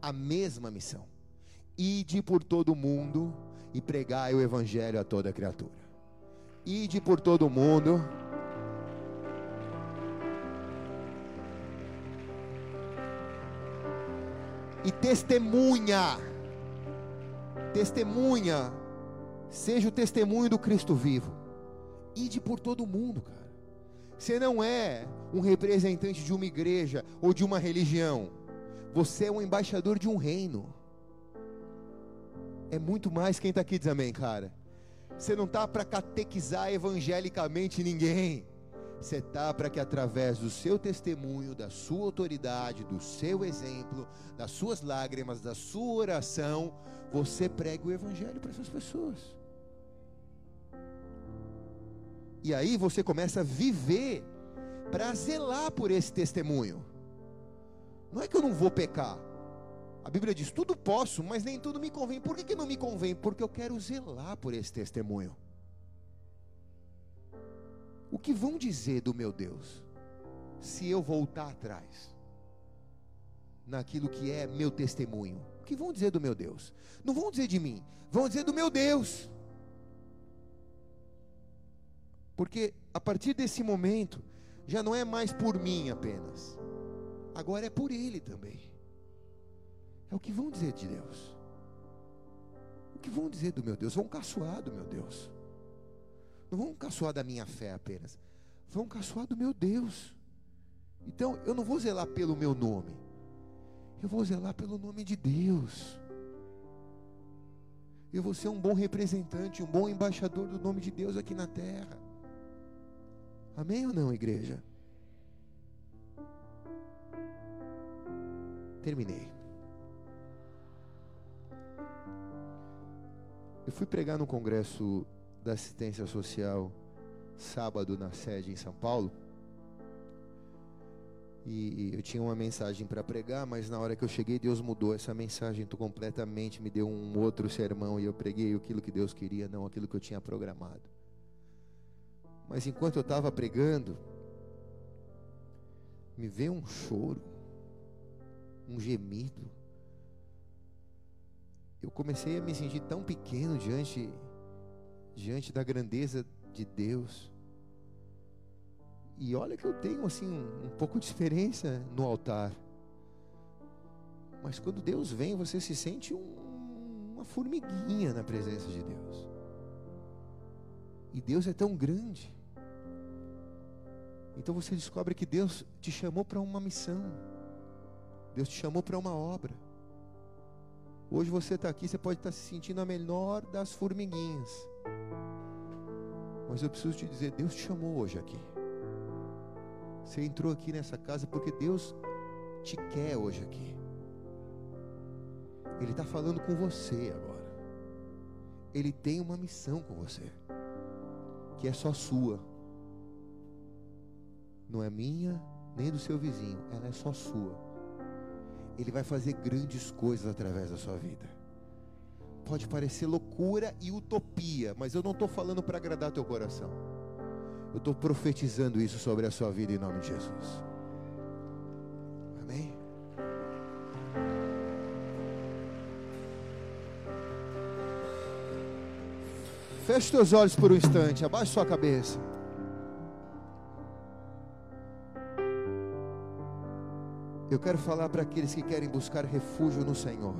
A mesma missão. Ide por todo o mundo e pregai o evangelho a toda criatura. Ide por todo o mundo e testemunha. Testemunha. Seja o testemunho do Cristo vivo. Ide por todo mundo, cara. Você não é um representante de uma igreja ou de uma religião. Você é um embaixador de um reino. É muito mais quem está aqui diz amém, cara. Você não está para catequizar evangelicamente ninguém. Você está para que através do seu testemunho, da sua autoridade, do seu exemplo, das suas lágrimas, da sua oração, você pregue o evangelho para essas pessoas. E aí você começa a viver para zelar por esse testemunho. Não é que eu não vou pecar. A Bíblia diz: tudo posso, mas nem tudo me convém. Por que, que não me convém? Porque eu quero zelar por esse testemunho. O que vão dizer do meu Deus se eu voltar atrás naquilo que é meu testemunho? O que vão dizer do meu Deus? Não vão dizer de mim, vão dizer do meu Deus. Porque a partir desse momento, já não é mais por mim apenas, agora é por Ele também. É o que vão dizer de Deus. O que vão dizer do meu Deus? Vão caçoar do meu Deus. Não vão caçoar da minha fé apenas. Vão caçoar do meu Deus. Então eu não vou zelar pelo meu nome. Eu vou zelar pelo nome de Deus. Eu vou ser um bom representante, um bom embaixador do nome de Deus aqui na terra. Amém ou não, igreja? Terminei. Eu fui pregar no congresso da assistência social sábado na sede em São Paulo. E eu tinha uma mensagem para pregar, mas na hora que eu cheguei, Deus mudou essa mensagem completamente, me deu um outro sermão e eu preguei aquilo que Deus queria, não aquilo que eu tinha programado. Mas enquanto eu estava pregando, me veio um choro, um gemido. Eu comecei a me sentir tão pequeno diante diante da grandeza de Deus. E olha que eu tenho assim um, um pouco de experiência no altar. Mas quando Deus vem, você se sente um, uma formiguinha na presença de Deus. E Deus é tão grande então você descobre que Deus te chamou para uma missão. Deus te chamou para uma obra. Hoje você está aqui, você pode estar tá se sentindo a menor das formiguinhas. Mas eu preciso te dizer, Deus te chamou hoje aqui. Você entrou aqui nessa casa porque Deus te quer hoje aqui. Ele está falando com você agora. Ele tem uma missão com você, que é só sua não é minha nem do seu vizinho, ela é só sua. Ele vai fazer grandes coisas através da sua vida. Pode parecer loucura e utopia, mas eu não estou falando para agradar teu coração. Eu estou profetizando isso sobre a sua vida em nome de Jesus. Amém? Feche teus olhos por um instante, abaixe sua cabeça. Eu quero falar para aqueles que querem buscar refúgio no Senhor.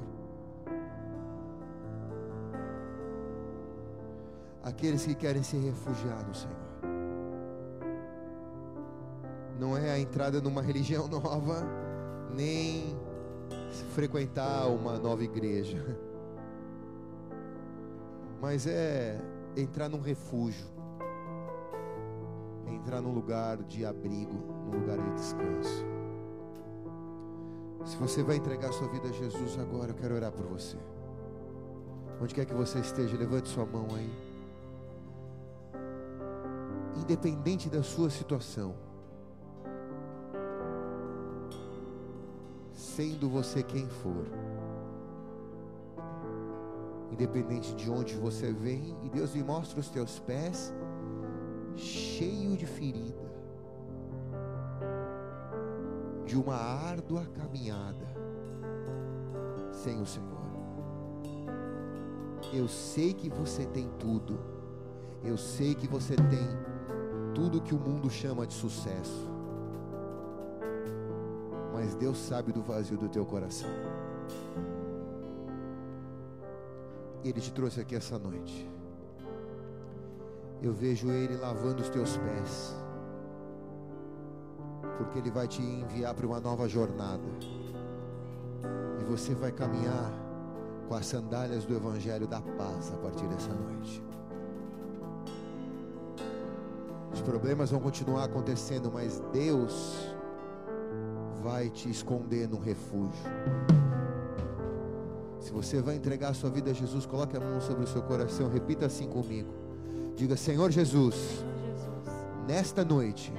Aqueles que querem se refugiar no Senhor. Não é a entrada numa religião nova, nem frequentar uma nova igreja. Mas é entrar num refúgio. entrar num lugar de abrigo, num lugar de descanso. Se você vai entregar sua vida a Jesus agora, eu quero orar por você. Onde quer que você esteja, levante sua mão aí. Independente da sua situação, sendo você quem for, independente de onde você vem, e Deus me mostra os teus pés cheio de ferida de uma árdua caminhada sem o Senhor. Eu sei que você tem tudo. Eu sei que você tem tudo que o mundo chama de sucesso. Mas Deus sabe do vazio do teu coração. Ele te trouxe aqui essa noite. Eu vejo Ele lavando os teus pés porque Ele vai te enviar para uma nova jornada. E você vai caminhar com as sandálias do Evangelho da paz a partir dessa noite. Os problemas vão continuar acontecendo, mas Deus vai te esconder num refúgio. Se você vai entregar a sua vida a Jesus, coloque a mão sobre o seu coração, repita assim comigo. Diga: Senhor Jesus, nesta noite,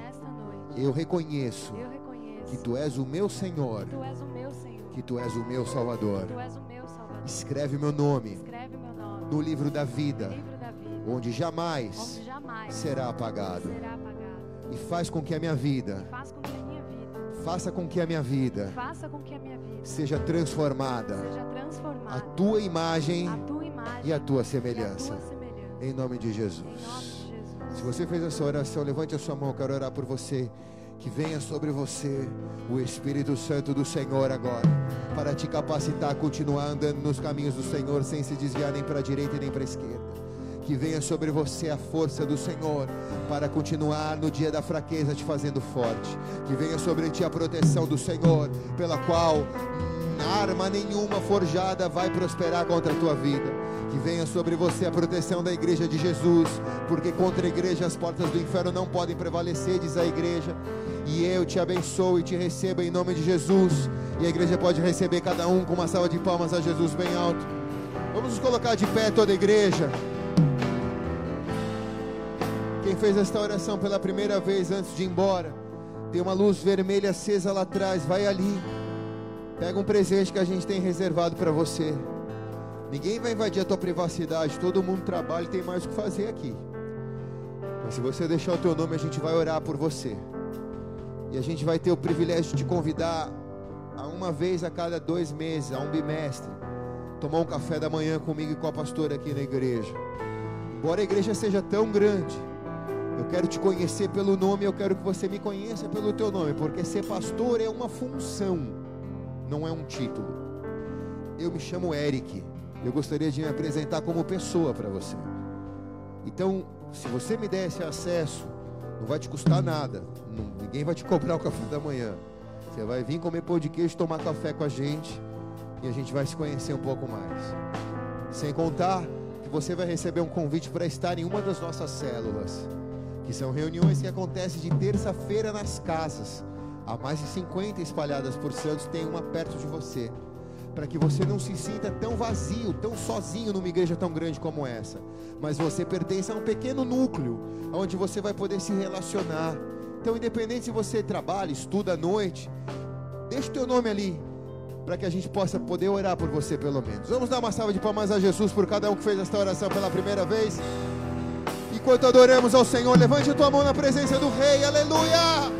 eu reconheço, eu reconheço que tu és o meu Senhor, tu és o meu Senhor que tu és o meu Salvador. Tu és o meu Salvador. Escreve meu nome Escreve meu nome no livro da vida, livro da vida, onde jamais onde jamais será apagado. será apagado. E faz com que a minha vida, a faça com que a minha vida a minha seja transformada seja transformada tua imagem à tua imagem e à tua e semelhança. tua semelhança. Em nome de Jesus. Se você fez essa oração, levante a sua mão, eu quero orar por você. Que venha sobre você o Espírito Santo do Senhor agora, para te capacitar a continuar andando nos caminhos do Senhor, sem se desviar nem para a direita nem para a esquerda. Que venha sobre você a força do Senhor, para continuar no dia da fraqueza te fazendo forte. Que venha sobre ti a proteção do Senhor, pela qual arma nenhuma forjada vai prosperar contra a tua vida. Que venha sobre você a proteção da igreja de Jesus, porque contra a igreja as portas do inferno não podem prevalecer, diz a igreja. E eu te abençoo e te recebo em nome de Jesus. E a igreja pode receber cada um com uma salva de palmas a Jesus bem alto. Vamos nos colocar de pé toda a igreja. Quem fez esta oração pela primeira vez antes de ir embora, tem uma luz vermelha acesa lá atrás, vai ali. Pega um presente que a gente tem reservado para você. Ninguém vai invadir a tua privacidade, todo mundo trabalha e tem mais o que fazer aqui. Mas se você deixar o teu nome, a gente vai orar por você. E a gente vai ter o privilégio de te convidar a uma vez a cada dois meses, a um bimestre, tomar um café da manhã comigo e com a pastora aqui na igreja. Embora a igreja seja tão grande, eu quero te conhecer pelo nome, eu quero que você me conheça pelo teu nome, porque ser pastor é uma função, não é um título. Eu me chamo Eric. Eu gostaria de me apresentar como pessoa para você. Então, se você me der esse acesso, não vai te custar nada. Não- ninguém vai te cobrar o café da manhã. Você vai vir comer pão de queijo, tomar café com a gente e a gente vai se conhecer um pouco mais. Sem contar que você vai receber um convite para estar em uma das nossas células, que são reuniões que acontecem de terça-feira nas casas. Há mais de 50 espalhadas por Santos, tem uma perto de você para que você não se sinta tão vazio, tão sozinho numa igreja tão grande como essa. Mas você pertence a um pequeno núcleo, onde você vai poder se relacionar. Então, independente se você trabalha, estuda à noite, deixa o teu nome ali, para que a gente possa poder orar por você pelo menos. Vamos dar uma salva de palmas a Jesus por cada um que fez esta oração pela primeira vez. Enquanto adoramos ao Senhor, levante a tua mão na presença do Rei, aleluia!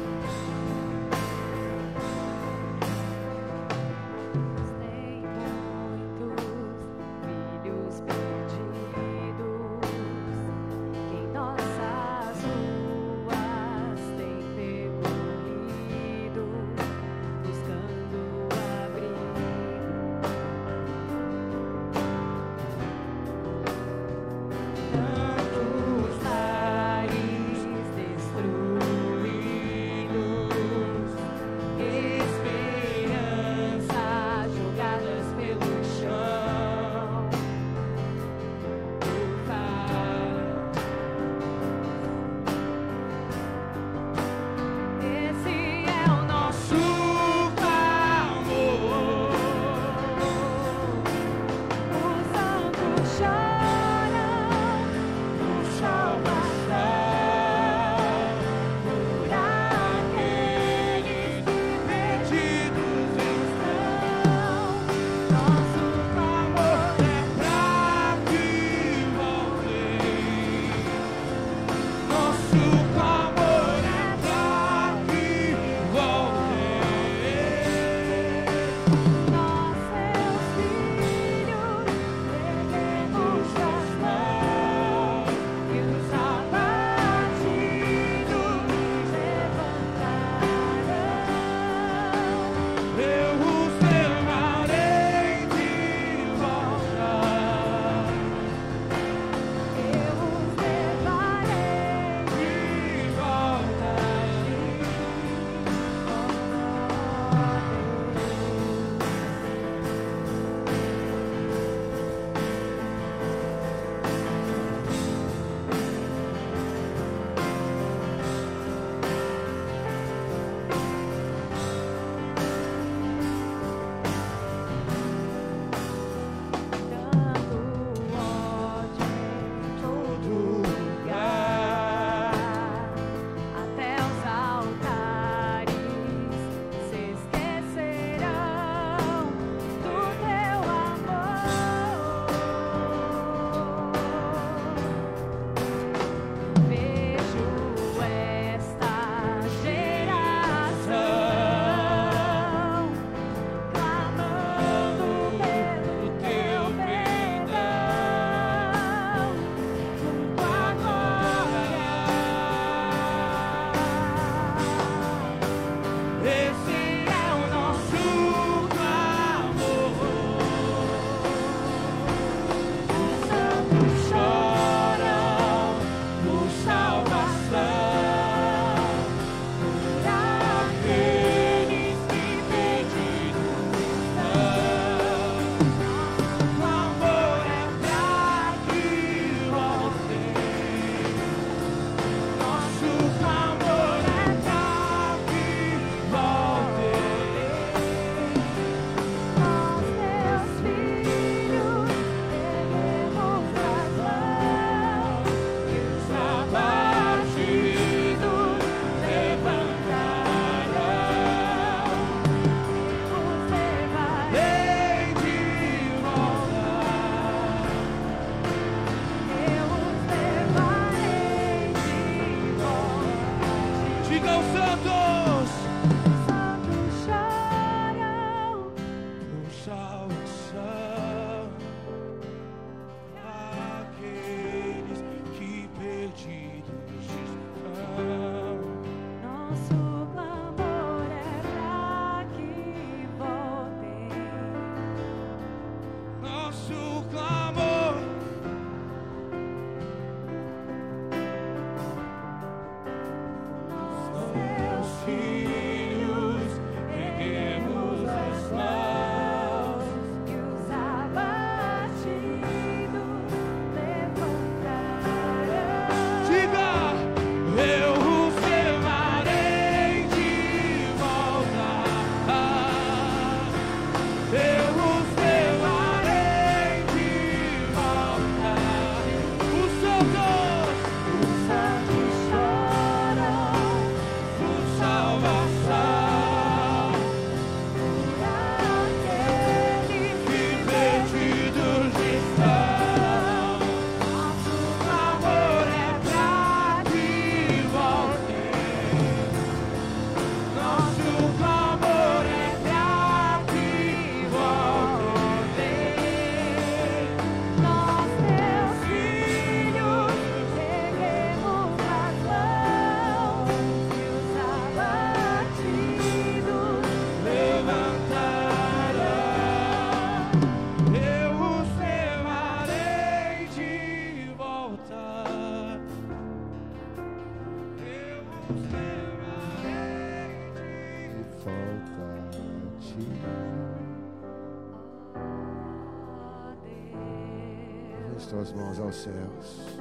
As tuas mãos aos céus.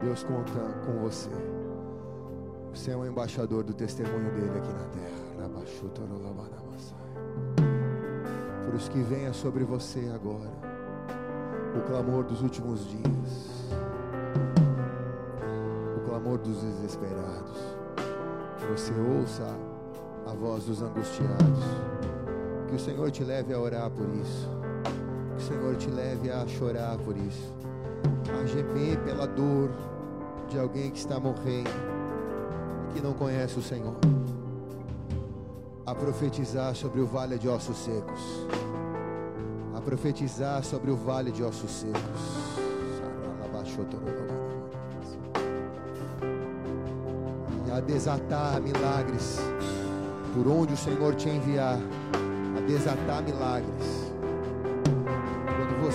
Deus conta com você. Você é um embaixador do testemunho dele aqui na terra. Por isso que venha sobre você agora o clamor dos últimos dias, o clamor dos desesperados. Que você ouça a voz dos angustiados. Que o Senhor te leve a orar por isso. O Senhor te leve a chorar por isso. A gemer pela dor de alguém que está morrendo e que não conhece o Senhor. A profetizar sobre o vale de ossos secos. A profetizar sobre o vale de ossos secos. E a desatar milagres por onde o Senhor te enviar. A desatar milagres.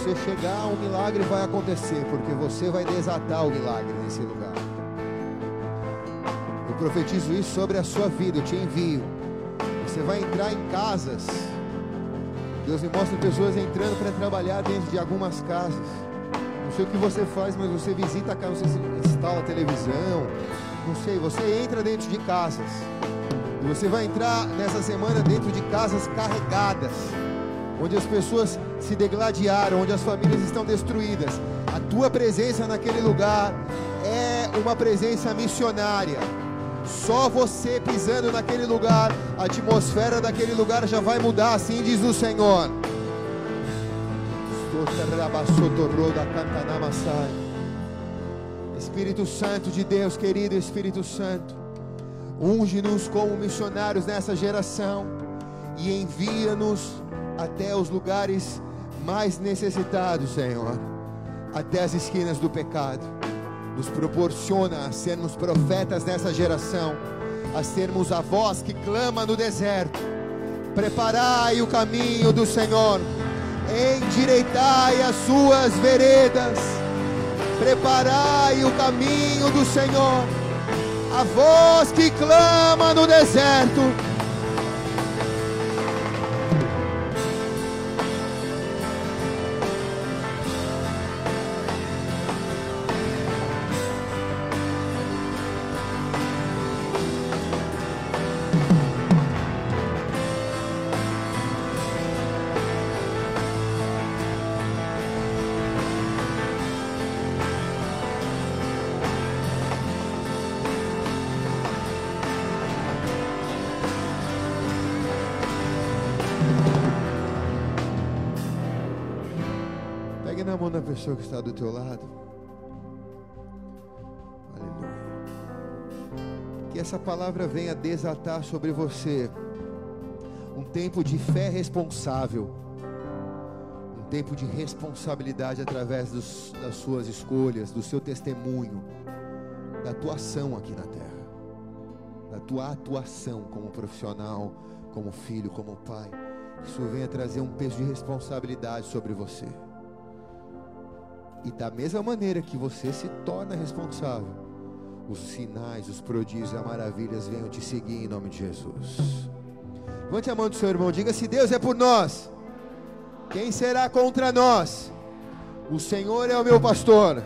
Você chegar, um milagre vai acontecer, porque você vai desatar o milagre nesse lugar. Eu profetizo isso sobre a sua vida, eu te envio. Você vai entrar em casas. Deus me mostra pessoas entrando para trabalhar dentro de algumas casas. Não sei o que você faz, mas você visita a casa, você instala a televisão. Não sei, você entra dentro de casas. E você vai entrar nessa semana dentro de casas carregadas, onde as pessoas se degladiaram, onde as famílias estão destruídas. A tua presença naquele lugar é uma presença missionária. Só você pisando naquele lugar, a atmosfera daquele lugar já vai mudar, assim diz o Senhor. Espírito Santo de Deus, querido Espírito Santo, unge-nos como missionários nessa geração e envia-nos até os lugares mais necessitados, Senhor, até as esquinas do pecado. Nos proporciona a sermos profetas nessa geração, a sermos a voz que clama no deserto. Preparai o caminho do Senhor, endireitai as suas veredas, preparai o caminho do Senhor, a voz que clama no deserto. Na mão da pessoa que está do teu lado. Aleluia. Que essa palavra venha desatar sobre você um tempo de fé responsável, um tempo de responsabilidade através dos, das suas escolhas, do seu testemunho, da tua ação aqui na terra, da tua atuação como profissional, como filho, como pai. Isso venha trazer um peso de responsabilidade sobre você. E da mesma maneira que você se torna responsável, os sinais, os prodígios e as maravilhas venham te seguir em nome de Jesus. Levante a mão do seu irmão, diga: se Deus é por nós, quem será contra nós? O Senhor é o meu pastor,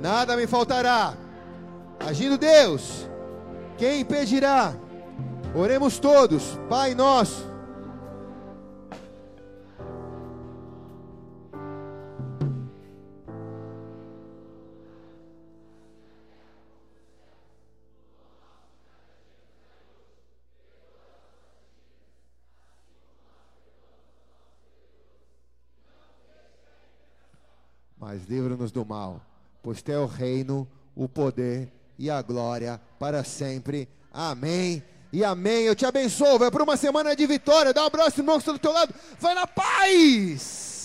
nada me faltará. Agindo Deus, quem impedirá? Oremos todos, Pai nosso. Mas livra-nos do mal, pois teu reino, o poder e a glória para sempre. Amém. E amém. Eu te abençoo. Vai para uma semana de vitória. Dá um abraço, irmão, que está do teu lado. Vai na paz.